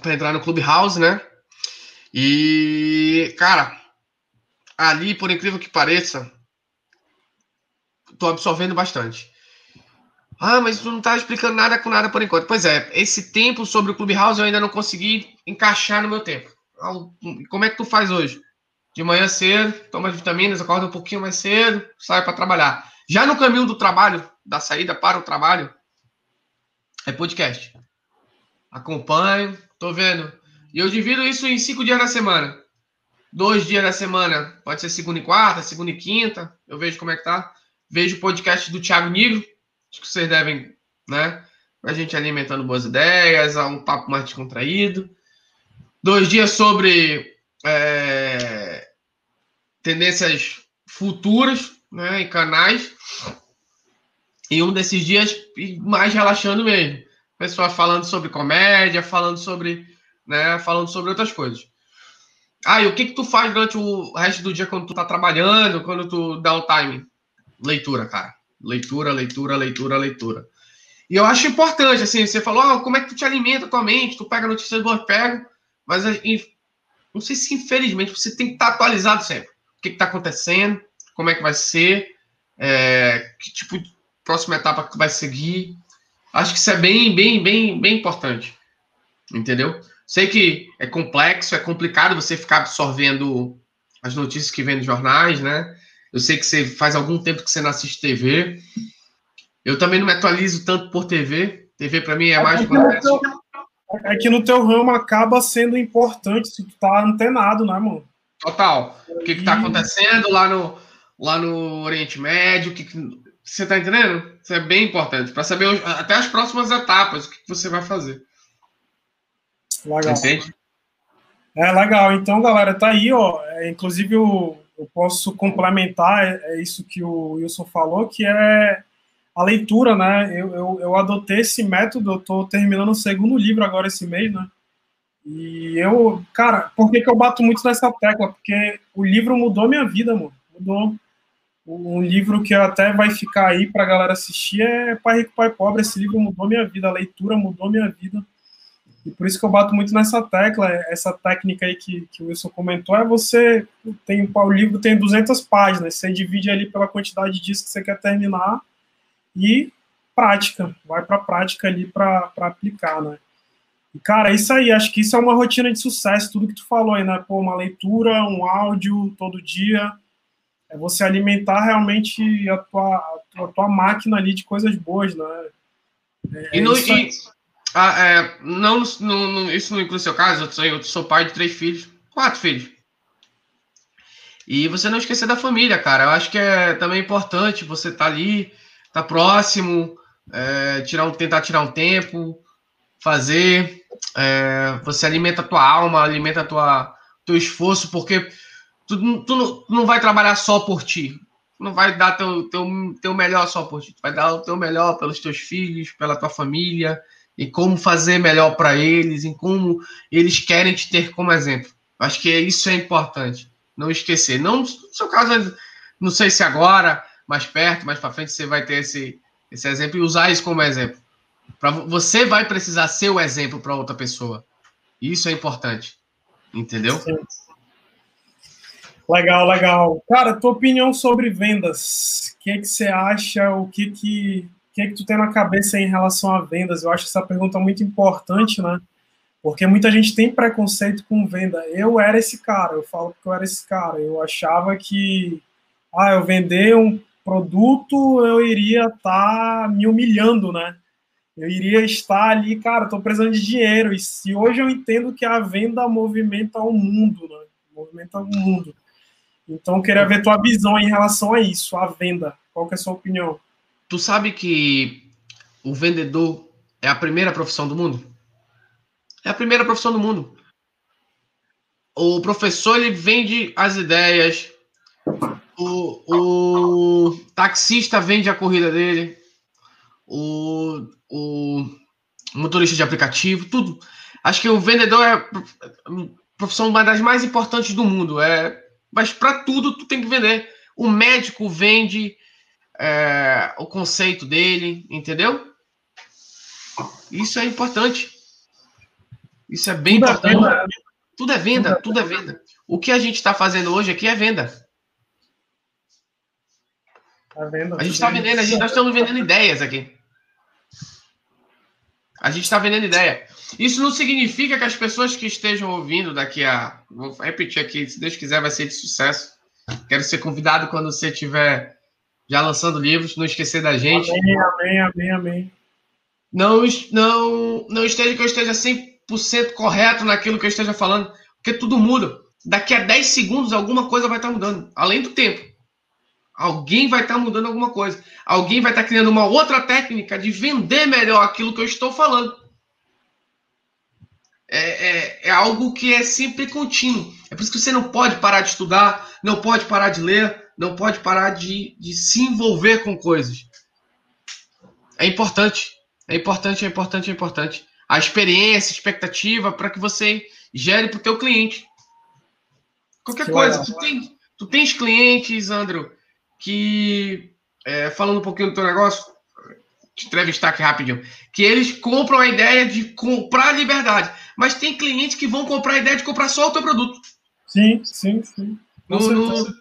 para entrar no Clubhouse, né? E, cara, ali, por incrível que pareça, tô absorvendo bastante. Ah, mas tu não tá explicando nada com nada por enquanto. Pois é, esse tempo sobre o Clubhouse eu ainda não consegui encaixar no meu tempo. Como é que tu faz hoje? De manhã cedo, toma as vitaminas, acorda um pouquinho mais cedo, sai para trabalhar. Já no caminho do trabalho, da saída para o trabalho, é podcast. Acompanho, tô vendo. E eu divido isso em cinco dias na semana. Dois dias na semana, pode ser segunda e quarta, segunda e quinta, eu vejo como é que tá. Vejo o podcast do Thiago Nigro, acho que vocês devem, né? A gente alimentando boas ideias, um papo mais descontraído. Dois dias sobre é, tendências futuras, né? Em canais. E um desses dias mais relaxando mesmo. Pessoal falando sobre comédia, falando sobre, né? Falando sobre outras coisas. Ah, e o que que tu faz durante o resto do dia quando tu tá trabalhando, quando tu dá o time? leitura, cara. Leitura, leitura, leitura, leitura. E eu acho importante, assim, você falou, ah, como é que tu te alimenta atualmente? Tu pega notícias boas, pego, mas não sei se infelizmente você tem que estar atualizado sempre. O que está acontecendo, como é que vai ser, é, que tipo de próxima etapa que tu vai seguir. Acho que isso é bem, bem, bem, bem importante. Entendeu? Sei que é complexo, é complicado você ficar absorvendo as notícias que vem nos jornais, né? Eu sei que você faz algum tempo que você não assiste TV. Eu também não me atualizo tanto por TV. TV para mim é mais. É que no teu ramo acaba sendo importante se tu tá antenado, né, mano? Total. O que, que tá acontecendo lá no, lá no Oriente Médio? O que, que você tá entendendo? Isso é bem importante para saber até as próximas etapas, o que, que você vai fazer. Legal. Entende? É legal. Então, galera, tá aí, ó. É, inclusive o, eu posso complementar é, é isso que o Wilson falou, que é a leitura, né? Eu, eu, eu adotei esse método, eu estou terminando o segundo livro agora esse mês, né? E eu, cara, por que, que eu bato muito nessa tecla? Porque o livro mudou minha vida, mano. Mudou. Um livro que até vai ficar aí pra galera assistir é Pai Rico, Pai Pobre. Esse livro mudou minha vida, a leitura mudou minha vida. E por isso que eu bato muito nessa tecla, essa técnica aí que, que o Wilson comentou, é você tem o livro tem 200 páginas, você divide ali pela quantidade de dias que você quer terminar e prática, vai para prática ali para aplicar, né? E, cara, é isso aí, acho que isso é uma rotina de sucesso, tudo que tu falou aí, né? Pô, uma leitura, um áudio todo dia, é você alimentar realmente a tua, a tua, a tua máquina ali de coisas boas, né? É, e, no, e, ah, é, não, não, não, isso não inclui seu caso, eu sou, eu sou pai de três filhos, quatro filhos. E você não esquecer da família, cara. Eu acho que é também importante você estar tá ali, estar tá próximo, é, tirar um, tentar tirar um tempo, fazer. é, você alimenta a tua alma, alimenta tua teu esforço, porque tu, tu, não, tu não vai trabalhar só por ti. Não vai dar teu, teu, teu melhor só por ti. Tu vai dar o teu melhor pelos teus filhos, pela tua família, e como fazer melhor para eles, em como eles querem te ter como exemplo. Acho que isso é importante. Não esquecer. Não, no seu caso, não sei se agora, mais perto, mais para frente, você vai ter esse, esse exemplo e usar isso como exemplo. Pra, você vai precisar ser o exemplo para outra pessoa. Isso é importante. Entendeu? Legal, legal. Cara, tua opinião sobre vendas. O que, que você acha? O que que, que, é que tu tem na cabeça em relação a vendas? Eu acho essa pergunta muito importante, né? Porque muita gente tem preconceito com venda. Eu era esse cara, eu falo que eu era esse cara. Eu achava que, ah, eu vender um produto, eu iria estar tá me humilhando, né? Eu iria estar ali, cara, estou precisando de dinheiro. E se hoje eu entendo que a venda movimenta o mundo, né? Movimenta o mundo. Então, eu queria ver tua visão em relação a isso, a venda. Qual que é a sua opinião? Tu sabe que o vendedor é a primeira profissão do mundo? É a primeira profissão do mundo. O professor, ele vende as ideias. O, o taxista vende a corrida dele. O, o motorista de aplicativo, tudo. Acho que o vendedor é a profissão uma das mais importantes do mundo. É mas para tudo tu tem que vender. O médico vende é, o conceito dele, entendeu? Isso é importante. Isso é bem tudo é importante. É tudo é venda, tudo é venda. O que a gente está fazendo hoje aqui é venda. Tá vendo? A gente está vendendo, a gente, nós estamos vendendo ideias aqui. A gente está vendendo ideia. Isso não significa que as pessoas que estejam ouvindo daqui a. Vou repetir aqui, se Deus quiser, vai ser de sucesso. Quero ser convidado quando você estiver já lançando livros, não esquecer da gente. Amém, amém, amém, amém. Não, não, não esteja que eu esteja 100% correto naquilo que eu esteja falando, porque tudo muda. Daqui a 10 segundos alguma coisa vai estar mudando, além do tempo. Alguém vai estar mudando alguma coisa. Alguém vai estar criando uma outra técnica de vender melhor aquilo que eu estou falando. É, é, é, algo que é sempre contínuo. É por isso que você não pode parar de estudar, não pode parar de ler, não pode parar de, de se envolver com coisas. É importante. É importante, é importante, é importante. A experiência, a expectativa para que você gere para o teu cliente. Qualquer que coisa. Tu, tem, tu tens clientes, Andro, que, é, falando um pouquinho do teu negócio, te entrevistar aqui rapidinho, que eles compram a ideia de comprar liberdade, mas tem clientes que vão comprar a ideia de comprar só o teu produto. Sim, sim, sim. No, no,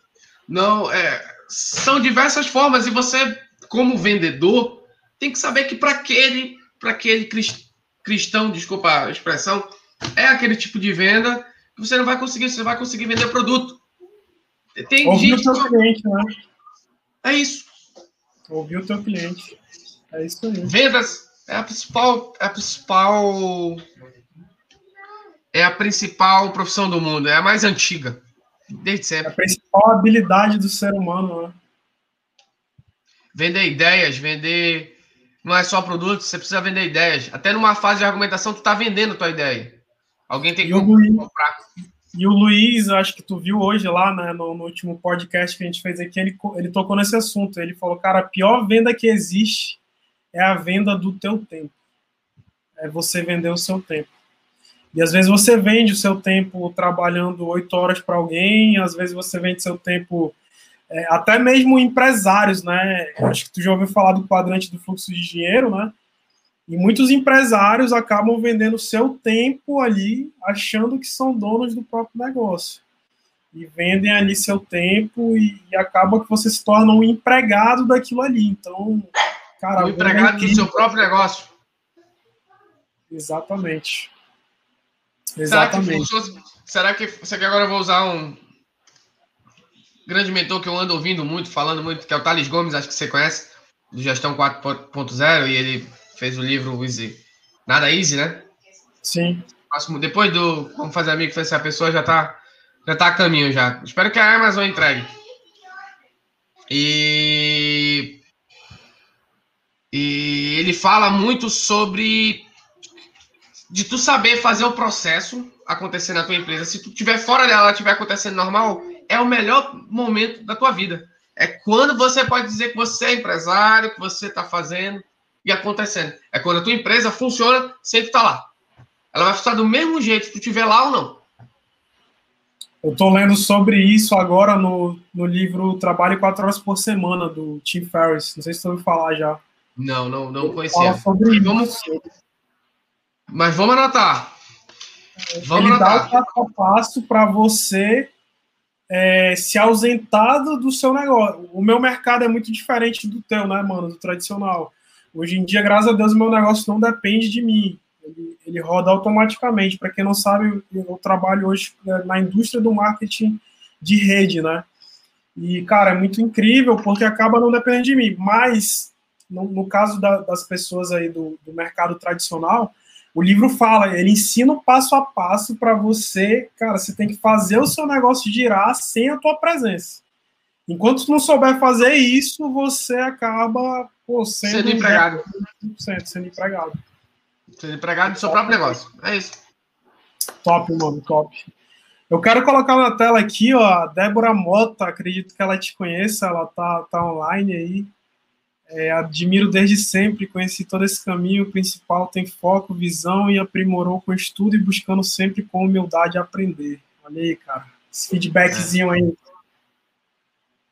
não, é, são diversas formas e você, como vendedor, tem que saber que para aquele, para aquele cristão, desculpa a expressão, é aquele tipo de venda que você não vai conseguir, você vai conseguir vender produto. Tem gente o teu cliente, né? É isso. Ouvir o teu cliente. É isso aí. Vendas é a principal, é a principal é a principal profissão do mundo, é a mais antiga. Desde sempre. É a principal habilidade do ser humano, né? Vender ideias, vender. Não é só produto, você precisa vender ideias. Até numa fase de argumentação, tu está vendendo tua ideia. Alguém tem que comprar. E o Luiz, acho que tu viu hoje lá né, no, no, último podcast que a gente fez aqui, ele, ele tocou nesse assunto. Ele falou, cara, a pior venda que existe é a venda do teu tempo. É você vender o seu tempo. E às vezes você vende o seu tempo trabalhando oito horas para alguém, às vezes você vende seu tempo, é, até mesmo empresários, né? Acho que tu já ouviu falar do quadrante do fluxo de dinheiro, né? E muitos empresários acabam vendendo seu tempo ali, achando que são donos do próprio negócio. E vendem ali seu tempo e, e acaba que você se torna um empregado daquilo ali. Então, cara. Um empregado do seu próprio negócio. Exatamente. Exatamente. Será que, será que, será que agora eu vou usar um grande mentor que eu ando ouvindo muito, falando muito, que é o Thales Gomes, acho que você conhece, do Gestão 4.0, e ele fez o livro Easy. Nada Easy, né? Sim. Depois do Vamos Fazer Amigo, essa pessoa já tá, já tá a caminho já. Espero que a Amazon entregue. E, e ele fala muito sobre de tu saber fazer o processo acontecer na tua empresa. Se tu tiver fora dela, ela estiver acontecendo normal, é o melhor momento da tua vida. É quando você pode dizer que você é empresário, que você está fazendo e acontecendo. É quando a tua empresa funciona sem tu estar tá lá. Ela vai funcionar do mesmo jeito se tu estiver lá ou não. Eu estou lendo sobre isso agora no, no livro Trabalho Quatro Horas por Semana, do Tim Ferriss. Não sei se você ouviu falar já. Não, não, não conhecia. Sobre vamos, mas vamos anotar. Vamos Ele anotar. dá o passo a passo para você é, se ausentar do seu negócio. O meu mercado é muito diferente do teu, né, mano? Do tradicional. Hoje em dia, graças a Deus, o meu negócio não depende de mim. Ele, ele roda automaticamente. Para quem não sabe, eu trabalho hoje né, na indústria do marketing de rede, né? E, cara, é muito incrível porque acaba não dependendo de mim. Mas, no, no caso da, das pessoas aí do, do mercado tradicional, o livro fala, ele ensina o passo a passo para você, cara, você tem que fazer o seu negócio girar sem a tua presença. Enquanto tu não souber fazer isso, você acaba pô, sendo, sendo empregado. 100%, sendo empregado. Sendo empregado do seu próprio negócio. É isso. Top, mano, top. Eu quero colocar na tela aqui, ó, a Débora Mota, acredito que ela te conheça, ela tá, tá online aí. É, admiro desde sempre, conheci todo esse caminho o principal, tem foco, visão e aprimorou com estudo e buscando sempre com humildade aprender. Olha aí, cara, esse feedbackzinho aí.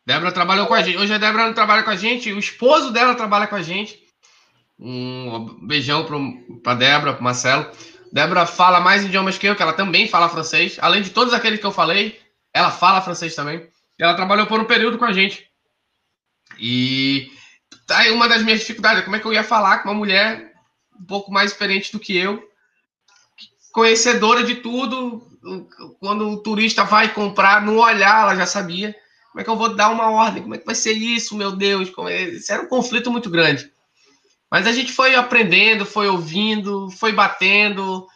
Débora trabalhou com a gente. Hoje a Débora não trabalha com a gente, o esposo dela trabalha com a gente. Um beijão para Débora, para Marcelo. Débora fala mais idiomas que eu, que ela também fala francês. Além de todos aqueles que eu falei, ela fala francês também. Ela trabalhou por um período com a gente. E aí uma das minhas dificuldades, como é que eu ia falar com uma mulher um pouco mais experiente do que eu, conhecedora de tudo, quando o turista vai comprar, no olhar ela já sabia. Como é que eu vou dar uma ordem? Como é que vai ser isso, meu Deus? É... Isso era um conflito muito grande. Mas a gente foi aprendendo, foi ouvindo, foi batendo,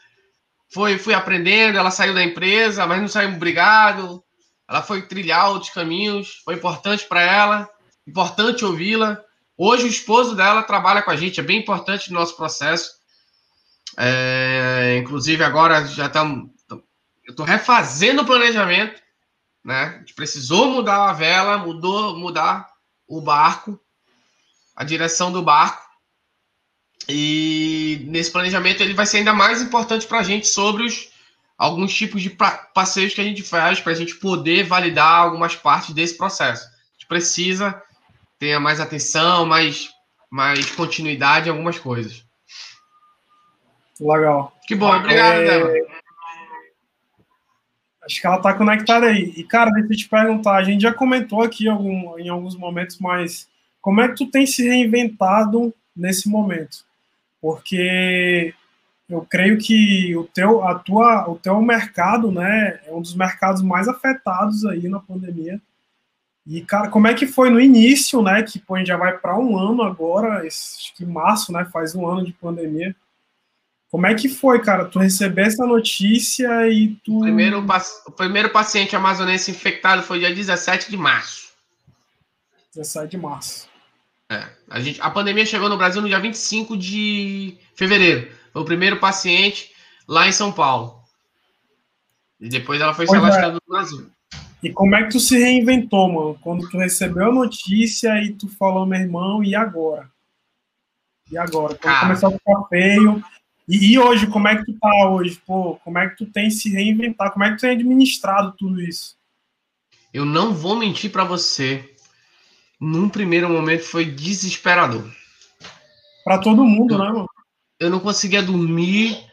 foi fui aprendendo. Ela saiu da empresa, mas não saiu obrigado. Ela foi trilhar outros caminhos. Foi importante para ela, importante ouvi-la. Hoje o esposo dela trabalha com a gente, é bem importante no nosso processo. É, inclusive agora já estamos. Eu estou refazendo o planejamento, né? A gente precisou mudar a vela, mudou, mudar o barco, a direção do barco. E nesse planejamento ele vai ser ainda mais importante para a gente sobre os, alguns tipos de passeios que a gente faz para a gente poder validar algumas partes desse processo. A gente precisa tenha mais atenção, mais, mais continuidade em algumas coisas. Legal. Que bom, obrigado, é... Débora. Acho que ela está conectada aí. E, cara, deixa eu te perguntar, a gente já comentou aqui algum, em alguns momentos, mas como é que tu tem se reinventado nesse momento? Porque eu creio que o teu, a tua, o teu mercado, né, é um dos mercados mais afetados aí na pandemia. E, cara, como é que foi no início, né? Que pô, a gente já vai para um ano agora, acho que março, né? Faz um ano de pandemia. Como é que foi, cara? Tu receber essa notícia e tu. O primeiro, o primeiro paciente amazonense infectado foi dia 17 de março. 17 de março. É. A, gente, a pandemia chegou no Brasil no dia 25 de fevereiro. Foi o primeiro paciente lá em São Paulo. E depois ela foi se alastrando é. no Brasil. E como é que tu se reinventou, mano? Quando tu recebeu a notícia e tu falou, meu irmão, e agora? E agora? Quando começou a ficar feio. E, e, hoje, como é que tu tá hoje? Pô, como é que tu tem se reinventar? Como é que tu tem administrado tudo isso? Eu não vou mentir para você. Num primeiro momento foi desesperador. Para todo mundo, eu, né, mano? Eu não conseguia dormir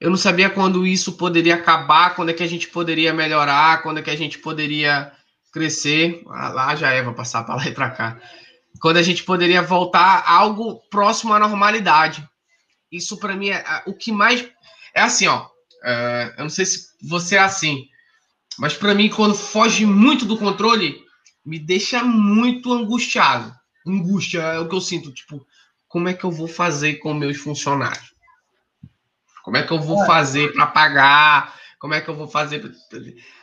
eu não sabia quando isso poderia acabar, quando é que a gente poderia melhorar, quando é que a gente poderia crescer. Ah, lá já é, vou passar para lá e para cá. Quando a gente poderia voltar a algo próximo à normalidade. Isso para mim é o que mais. É assim, ó. É, eu não sei se você é assim, mas para mim, quando foge muito do controle, me deixa muito angustiado. Angústia é o que eu sinto. Tipo, como é que eu vou fazer com meus funcionários? Como é que eu vou é. fazer para pagar? Como é que eu vou fazer? Pra...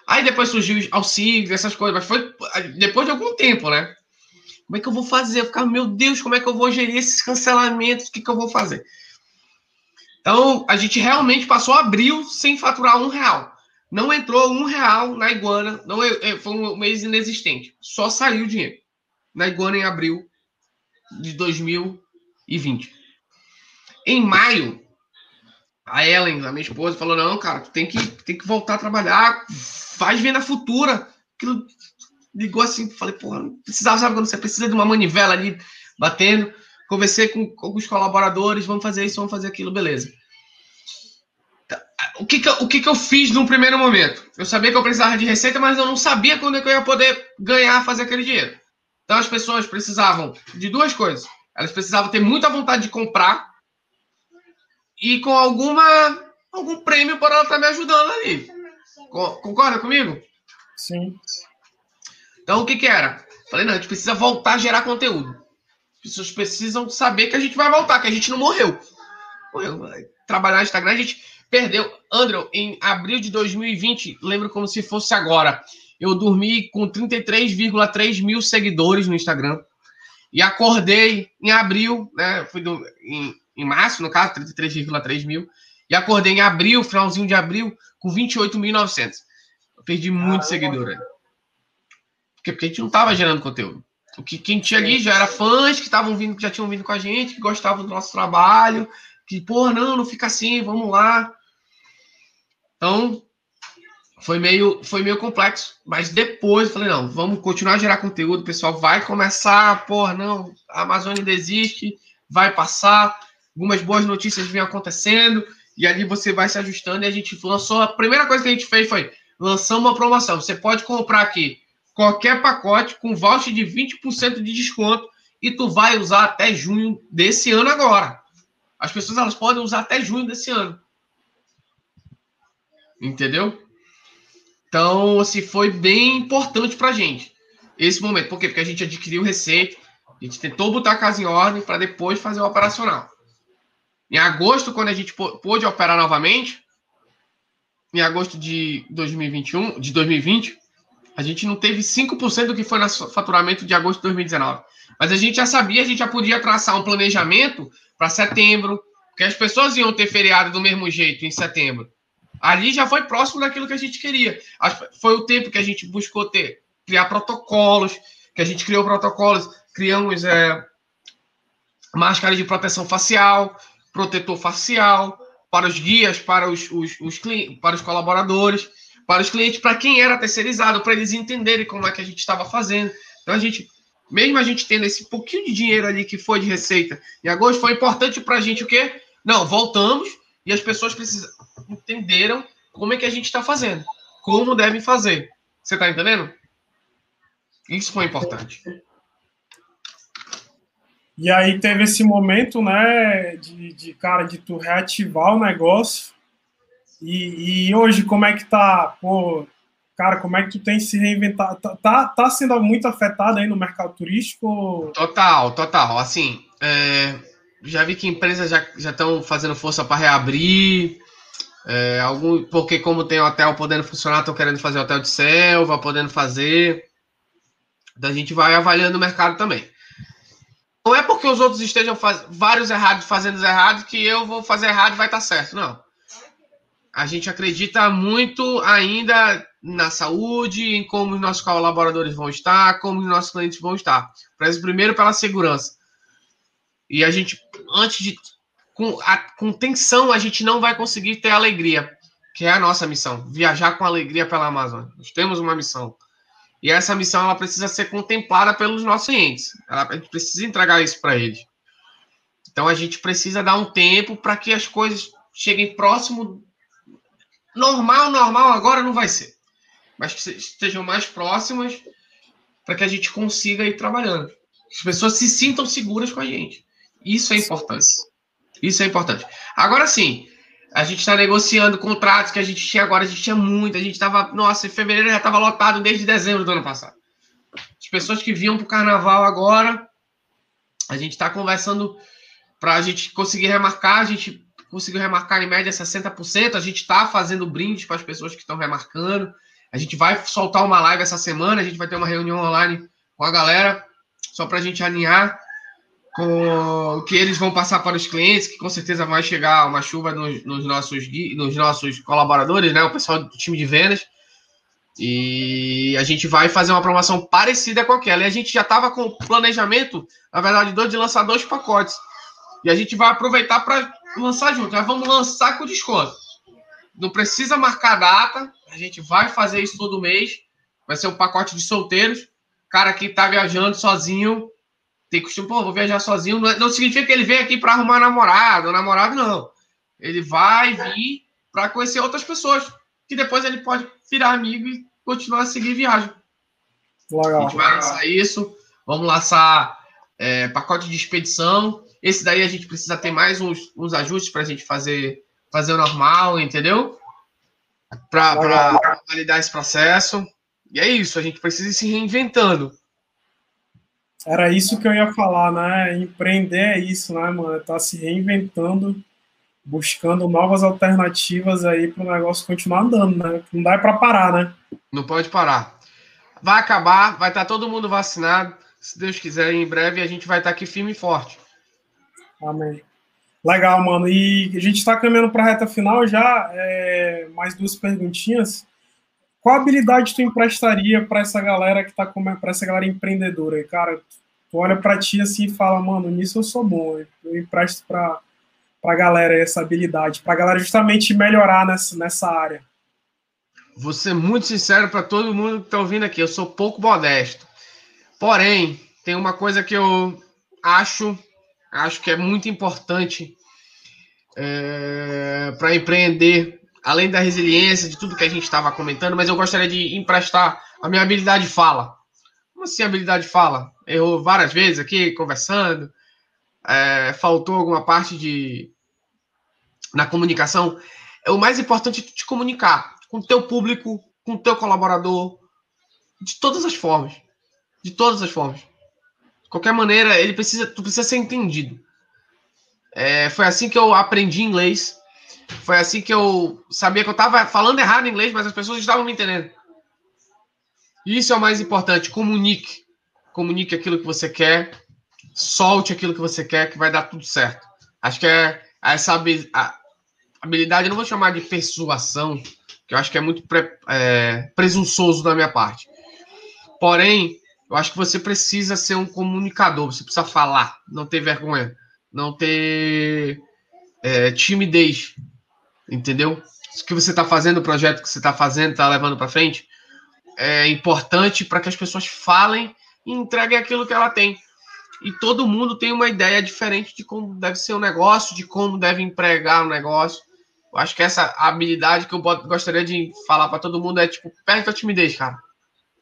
Aí depois surgiu auxílio, essas coisas, mas foi depois de algum tempo, né? Como é que eu vou fazer? Eu ficava, meu Deus, como é que eu vou gerir esses cancelamentos? O que, que eu vou fazer? Então, a gente realmente passou abril sem faturar um real. Não entrou um real na Iguana, não é, é, foi um mês inexistente. Só saiu dinheiro na Iguana em abril de 2020. Em maio, a Ellen, a minha esposa, falou: Não, cara, tu tem que, tem que voltar a trabalhar, faz venda futura. Aquilo ligou assim, falei: Porra, precisava, sabe quando você precisa de uma manivela ali batendo? Conversei com, com alguns colaboradores, vamos fazer isso, vamos fazer aquilo, beleza. Tá, o que que, eu, o que que eu fiz no primeiro momento? Eu sabia que eu precisava de receita, mas eu não sabia quando é que eu ia poder ganhar, fazer aquele dinheiro. Então as pessoas precisavam de duas coisas. Elas precisavam ter muita vontade de comprar e com alguma algum prêmio para ela estar me ajudando ali. Concorda comigo? Sim. Então o que que era? Falei, não, a gente precisa voltar a gerar conteúdo pessoas precisam saber que a gente vai voltar, que a gente não morreu. morreu. Trabalhar no Instagram, a gente perdeu. Andrew, em abril de 2020, lembro como se fosse agora. Eu dormi com 33,3 mil seguidores no Instagram. E acordei em abril, né? Fui do, em, em março, no caso, 33,3 mil. E acordei em abril, finalzinho de abril, com 28.900. Perdi muito ah, seguidor. Porque, porque a gente não estava gerando conteúdo. O que quem tinha ali já era fãs que estavam vindo, que já tinham vindo com a gente, que gostavam do nosso trabalho, que, pô, não, não fica assim, vamos lá. Então, foi meio, foi meio complexo. Mas depois eu falei, não, vamos continuar a gerar conteúdo, o pessoal vai começar, porra, não, a Amazônia ainda existe, vai passar, algumas boas notícias vêm acontecendo, e ali você vai se ajustando, e a gente lançou, a primeira coisa que a gente fez foi, lançar uma promoção, você pode comprar aqui qualquer pacote com voucher de 20% de desconto e tu vai usar até junho desse ano agora. As pessoas elas podem usar até junho desse ano. Entendeu? Então, assim, foi bem importante pra gente esse momento. Por quê? Porque a gente adquiriu receita, a gente tentou botar a casa em ordem para depois fazer o operacional. Em agosto, quando a gente pôde operar novamente, em agosto de 2021, de 2020, a gente não teve 5% do que foi no faturamento de agosto de 2019. Mas a gente já sabia, a gente já podia traçar um planejamento para setembro, porque as pessoas iam ter feriado do mesmo jeito em setembro. Ali já foi próximo daquilo que a gente queria. Foi o tempo que a gente buscou ter, criar protocolos, que a gente criou protocolos, criamos é, máscara de proteção facial, protetor facial, para os guias, para os, os, os, para os colaboradores para os clientes, para quem era terceirizado, para eles entenderem como é que a gente estava fazendo. Então a gente, mesmo a gente tendo esse pouquinho de dinheiro ali que foi de receita em agosto, foi importante para a gente o quê? Não, voltamos e as pessoas precisam entenderam como é que a gente está fazendo, como devem fazer. Você está entendendo? Isso foi importante. E aí teve esse momento, né, de, de cara, de tu reativar o negócio e, e, hoje, como é que tá? Pô, cara, como é que tu tem se reinventado? Tá, tá, tá sendo muito afetado aí no mercado turístico? Total, total. Assim, é, já vi que empresas já estão fazendo força para reabrir. É, algum, porque como tem hotel podendo funcionar, estão querendo fazer hotel de selva, podendo fazer. Então a gente vai avaliando o mercado também. Não é porque os outros estejam faz, vários errados fazendo errado que eu vou fazer errado e vai estar tá certo. Não a gente acredita muito ainda na saúde, em como os nossos colaboradores vão estar, como os nossos clientes vão estar. Preza primeiro pela segurança. E a gente, antes de. Com, a, com tensão, a gente não vai conseguir ter alegria, que é a nossa missão. Viajar com alegria pela Amazônia. Nós temos uma missão. E essa missão ela precisa ser contemplada pelos nossos clientes. Ela, a gente precisa entregar isso para eles. Então a gente precisa dar um tempo para que as coisas cheguem próximo Normal, normal agora não vai ser. Mas que estejam mais próximas para que a gente consiga ir trabalhando. As pessoas se sintam seguras com a gente. Isso é importante. Isso é importante. Agora sim, a gente está negociando contratos que a gente tinha agora, a gente tinha muito, a gente estava, nossa, em fevereiro já estava lotado desde dezembro do ano passado. As pessoas que vinham para o carnaval agora, a gente está conversando para a gente conseguir remarcar, a gente conseguiu remarcar em média 60%. A gente está fazendo brinde para as pessoas que estão remarcando. A gente vai soltar uma live essa semana, a gente vai ter uma reunião online com a galera, só para a gente alinhar. Com o que eles vão passar para os clientes, que com certeza vai chegar uma chuva nos, nos nossos, nos nossos colaboradores, né? O pessoal do time de vendas. E a gente vai fazer uma promoção parecida com aquela. E a gente já estava com planejamento, na verdade, de lançar dois pacotes. E a gente vai aproveitar para lançar junto. Nós vamos lançar com desconto. Não precisa marcar data. A gente vai fazer isso todo mês. Vai ser um pacote de solteiros. Cara que está viajando sozinho, tem costume, pô, vou viajar sozinho. Não, é, não significa que ele vem aqui para arrumar namorado namorado, não. Ele vai vir para conhecer outras pessoas. Que depois ele pode virar amigo e continuar a seguir viagem. Legal. A gente vai lançar isso. Vamos lançar é, pacote de expedição. Esse daí a gente precisa ter mais uns, uns ajustes para a gente fazer, fazer o normal, entendeu? Para validar esse processo. E é isso, a gente precisa ir se reinventando. Era isso que eu ia falar, né? Empreender é isso, né, mano? Tá se reinventando buscando novas alternativas aí para o negócio continuar andando, né? Não dá para parar, né? Não pode parar. Vai acabar, vai estar tá todo mundo vacinado. Se Deus quiser, em breve a gente vai estar tá aqui firme e forte. Amém. Legal, mano. E a gente está caminhando para a reta final já. É... Mais duas perguntinhas. Qual habilidade tu emprestaria para essa galera que tá com para essa galera empreendedora? Cara, tu olha para ti assim e fala, mano, nisso eu sou bom. Eu empresto para para galera essa habilidade, para galera justamente melhorar nessa, nessa área? Vou ser muito sincero para todo mundo que está ouvindo aqui, eu sou pouco modesto. Porém, tem uma coisa que eu acho, acho que é muito importante é, para empreender, além da resiliência, de tudo que a gente estava comentando, mas eu gostaria de emprestar a minha habilidade de fala. Como assim habilidade de fala? Errou várias vezes aqui, conversando, é, faltou alguma parte de, na comunicação, é o mais importante é te comunicar com o teu público, com o teu colaborador, de todas as formas. De todas as formas. De qualquer maneira, ele precisa, tu precisa ser entendido. É, foi assim que eu aprendi inglês. Foi assim que eu sabia que eu estava falando errado inglês, mas as pessoas estavam me entendendo. Isso é o mais importante. Comunique. Comunique aquilo que você quer. Solte aquilo que você quer, que vai dar tudo certo. Acho que é essa habilidade, eu não vou chamar de persuasão, que eu acho que é muito pre, é, presunçoso da minha parte. Porém, eu acho que você precisa ser um comunicador, você precisa falar, não ter vergonha, não ter é, timidez, entendeu? O que você está fazendo, o projeto que você está fazendo, está levando para frente, é importante para que as pessoas falem e entreguem aquilo que ela tem e todo mundo tem uma ideia diferente de como deve ser o negócio, de como deve empregar o negócio. Eu acho que essa habilidade que eu gostaria de falar para todo mundo é tipo, perde a timidez, cara.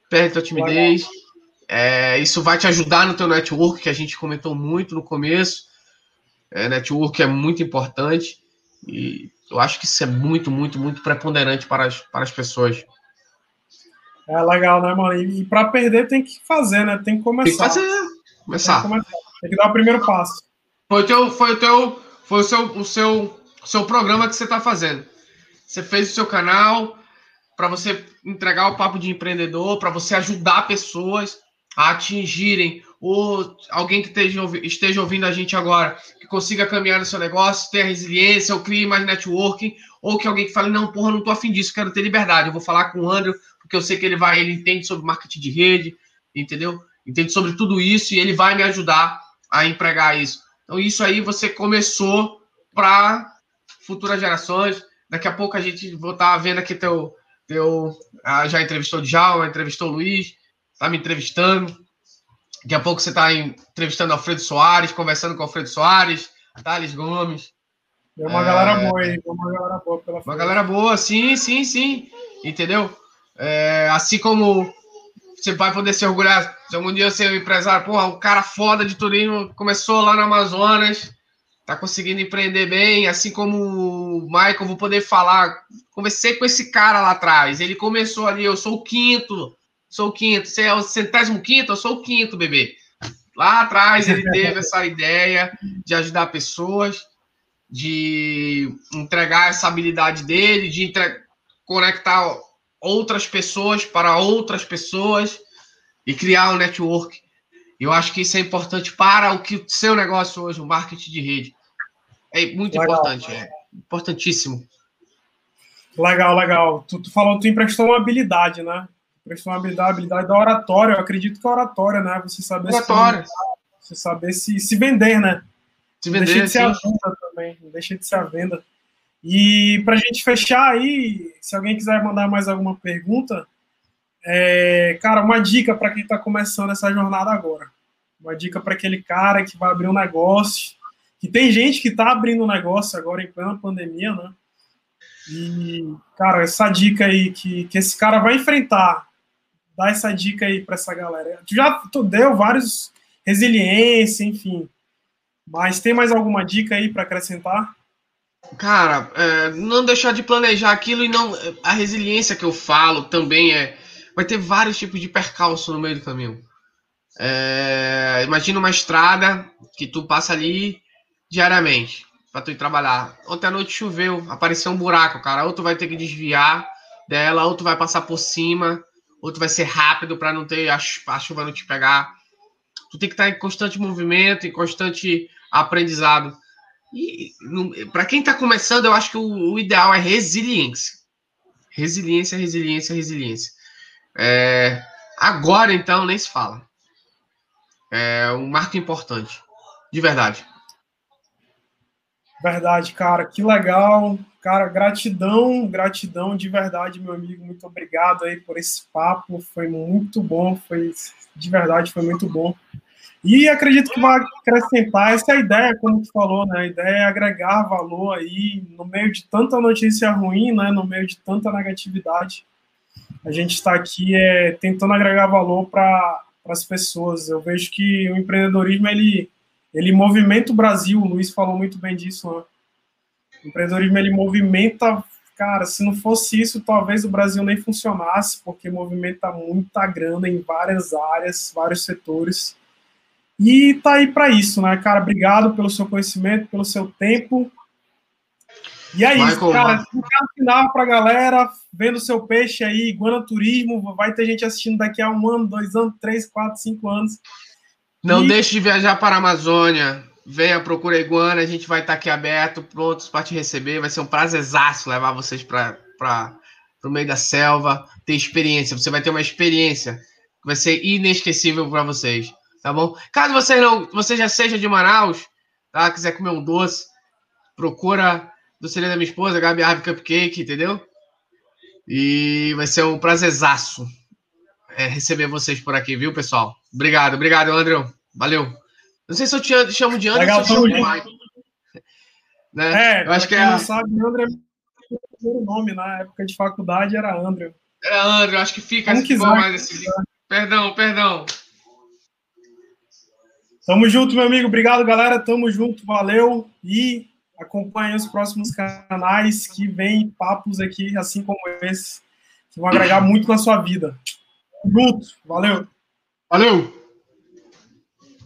Perde a timidez. É, isso vai te ajudar no teu network, que a gente comentou muito no começo. É, network é muito importante. E eu acho que isso é muito, muito, muito preponderante para as, para as pessoas. É legal, né, mano? E, para perder tem que fazer, né? Tem que começar. Tem que fazer. Começar. Tem que dar o primeiro passo. Foi o teu, foi o teu, foi o seu, o seu, o seu programa que você está fazendo. Você fez o seu canal para você entregar o papo de empreendedor, para você ajudar pessoas a atingirem ou alguém que esteja, ouvindo a gente agora, que consiga caminhar no seu negócio, ter resiliência, ou crie mais networking, ou que alguém que fale, não, porra, não tô afim disso, quero ter liberdade, eu vou falar com o André, porque eu sei que ele vai, ele entende sobre marketing de rede, entendeu? entende sobre tudo isso e ele vai me ajudar a empregar isso. Então, isso aí você começou para futuras gerações. Daqui a pouco a gente vou estar tá vendo aqui teu. teu ah, já entrevistou o Djalma, entrevistou o Luiz, está me entrevistando. Daqui a pouco você está entrevistando Alfredo Soares, conversando com Alfredo Soares, Thales Gomes. É uma é... galera boa aí, uma galera boa pela Uma frente. galera boa, sim, sim, sim. Entendeu? É, assim como você vai poder se orgulhar. Se algum dia ser um empresário, porra, um cara foda de turismo, começou lá no Amazonas, tá conseguindo empreender bem, assim como o Michael, vou poder falar. Conversei com esse cara lá atrás. Ele começou ali, eu sou o quinto, sou o quinto. Você é o centésimo quinto, eu sou o quinto, bebê. Lá atrás ele teve essa ideia de ajudar pessoas, de entregar essa habilidade dele, de entre... conectar outras pessoas para outras pessoas e criar um network. Eu acho que isso é importante para o que o seu negócio hoje, o marketing de rede. É muito legal. importante, é importantíssimo. Legal, legal. Tu, tu falou, tu emprestou uma habilidade, né? Uma habilidade, habilidade da oratória. Eu acredito que a oratória, né? Você saber oratória. se você saber se, se vender, né? Se vender, deixa de ser sim. a venda também, deixa de ser a venda. E para a gente fechar aí, se alguém quiser mandar mais alguma pergunta, é, cara, uma dica para quem está começando essa jornada agora. Uma dica para aquele cara que vai abrir um negócio. Que tem gente que está abrindo um negócio agora em plena pandemia, né? E, cara, essa dica aí que, que esse cara vai enfrentar, dá essa dica aí para essa galera. Tu já tu deu vários resiliência, enfim. Mas tem mais alguma dica aí para acrescentar? Cara, é, não deixar de planejar aquilo e não. A resiliência que eu falo também é. Vai ter vários tipos de percalço no meio do caminho. É, imagina uma estrada que tu passa ali diariamente para tu ir trabalhar. Ontem à noite choveu, apareceu um buraco, cara. Ou tu vai ter que desviar dela, ou tu vai passar por cima, ou tu vai ser rápido para não ter a, a chuva não te pegar. Tu tem que estar em constante movimento, em constante aprendizado. E para quem está começando, eu acho que o, o, ideal é resiliência. Resiliência, resiliência, resiliência. É, agora, então, nem se fala. É um marco importante. De verdade. Verdade, cara. Que legal. Cara, gratidão, gratidão de verdade, meu amigo. Muito obrigado aí por esse papo. Foi muito bom. Foi de verdade, foi muito bom. E acredito que vai acrescentar essa ideia, como tu falou, né? A ideia é agregar valor aí no meio de tanta notícia ruim, né? No meio de tanta negatividade. A gente está aqui é, tentando agregar valor para as pessoas. Eu vejo que o empreendedorismo ele, ele movimenta o Brasil. O Luiz falou muito bem disso. Né? O empreendedorismo ele movimenta. Cara, se não fosse isso, talvez o Brasil nem funcionasse, porque movimenta muita grana em várias áreas, vários setores. E tá aí para isso, né, cara? Obrigado pelo seu conhecimento, pelo seu tempo. E é isso, cara. Um final para a galera, vendo seu peixe aí, Iguana Turismo. Vai ter gente assistindo daqui a um ano, dois anos, três, quatro, cinco anos. Não e... deixe de viajar para a Amazônia. Venha, procura Iguana. A gente vai estar tá aqui aberto, prontos para te receber. Vai ser um prazerzaço levar vocês para o meio da selva, ter experiência. Você vai ter uma experiência que vai ser inesquecível para vocês tá bom? Caso você não, você já seja de Manaus, tá? Quiser comer um doce, procura do Doceria da minha esposa, Gabi Arve Cupcake, entendeu? E vai ser um prazerzaço é, receber vocês por aqui, viu, pessoal? Obrigado, obrigado, André. Valeu. Não sei se eu te chamo de André ou se eu chamo de Mike. Né? É, eu acho que é. Não sabe, André o nome na época de faculdade era André. Era André, acho que fica Como quiser, mais esse. Perdão, perdão. Tamo junto, meu amigo. Obrigado, galera. Tamo junto. Valeu. E acompanhe os próximos canais que vem papos aqui, assim como esse, que vão agregar muito na sua vida. Tamo junto. Valeu. Valeu.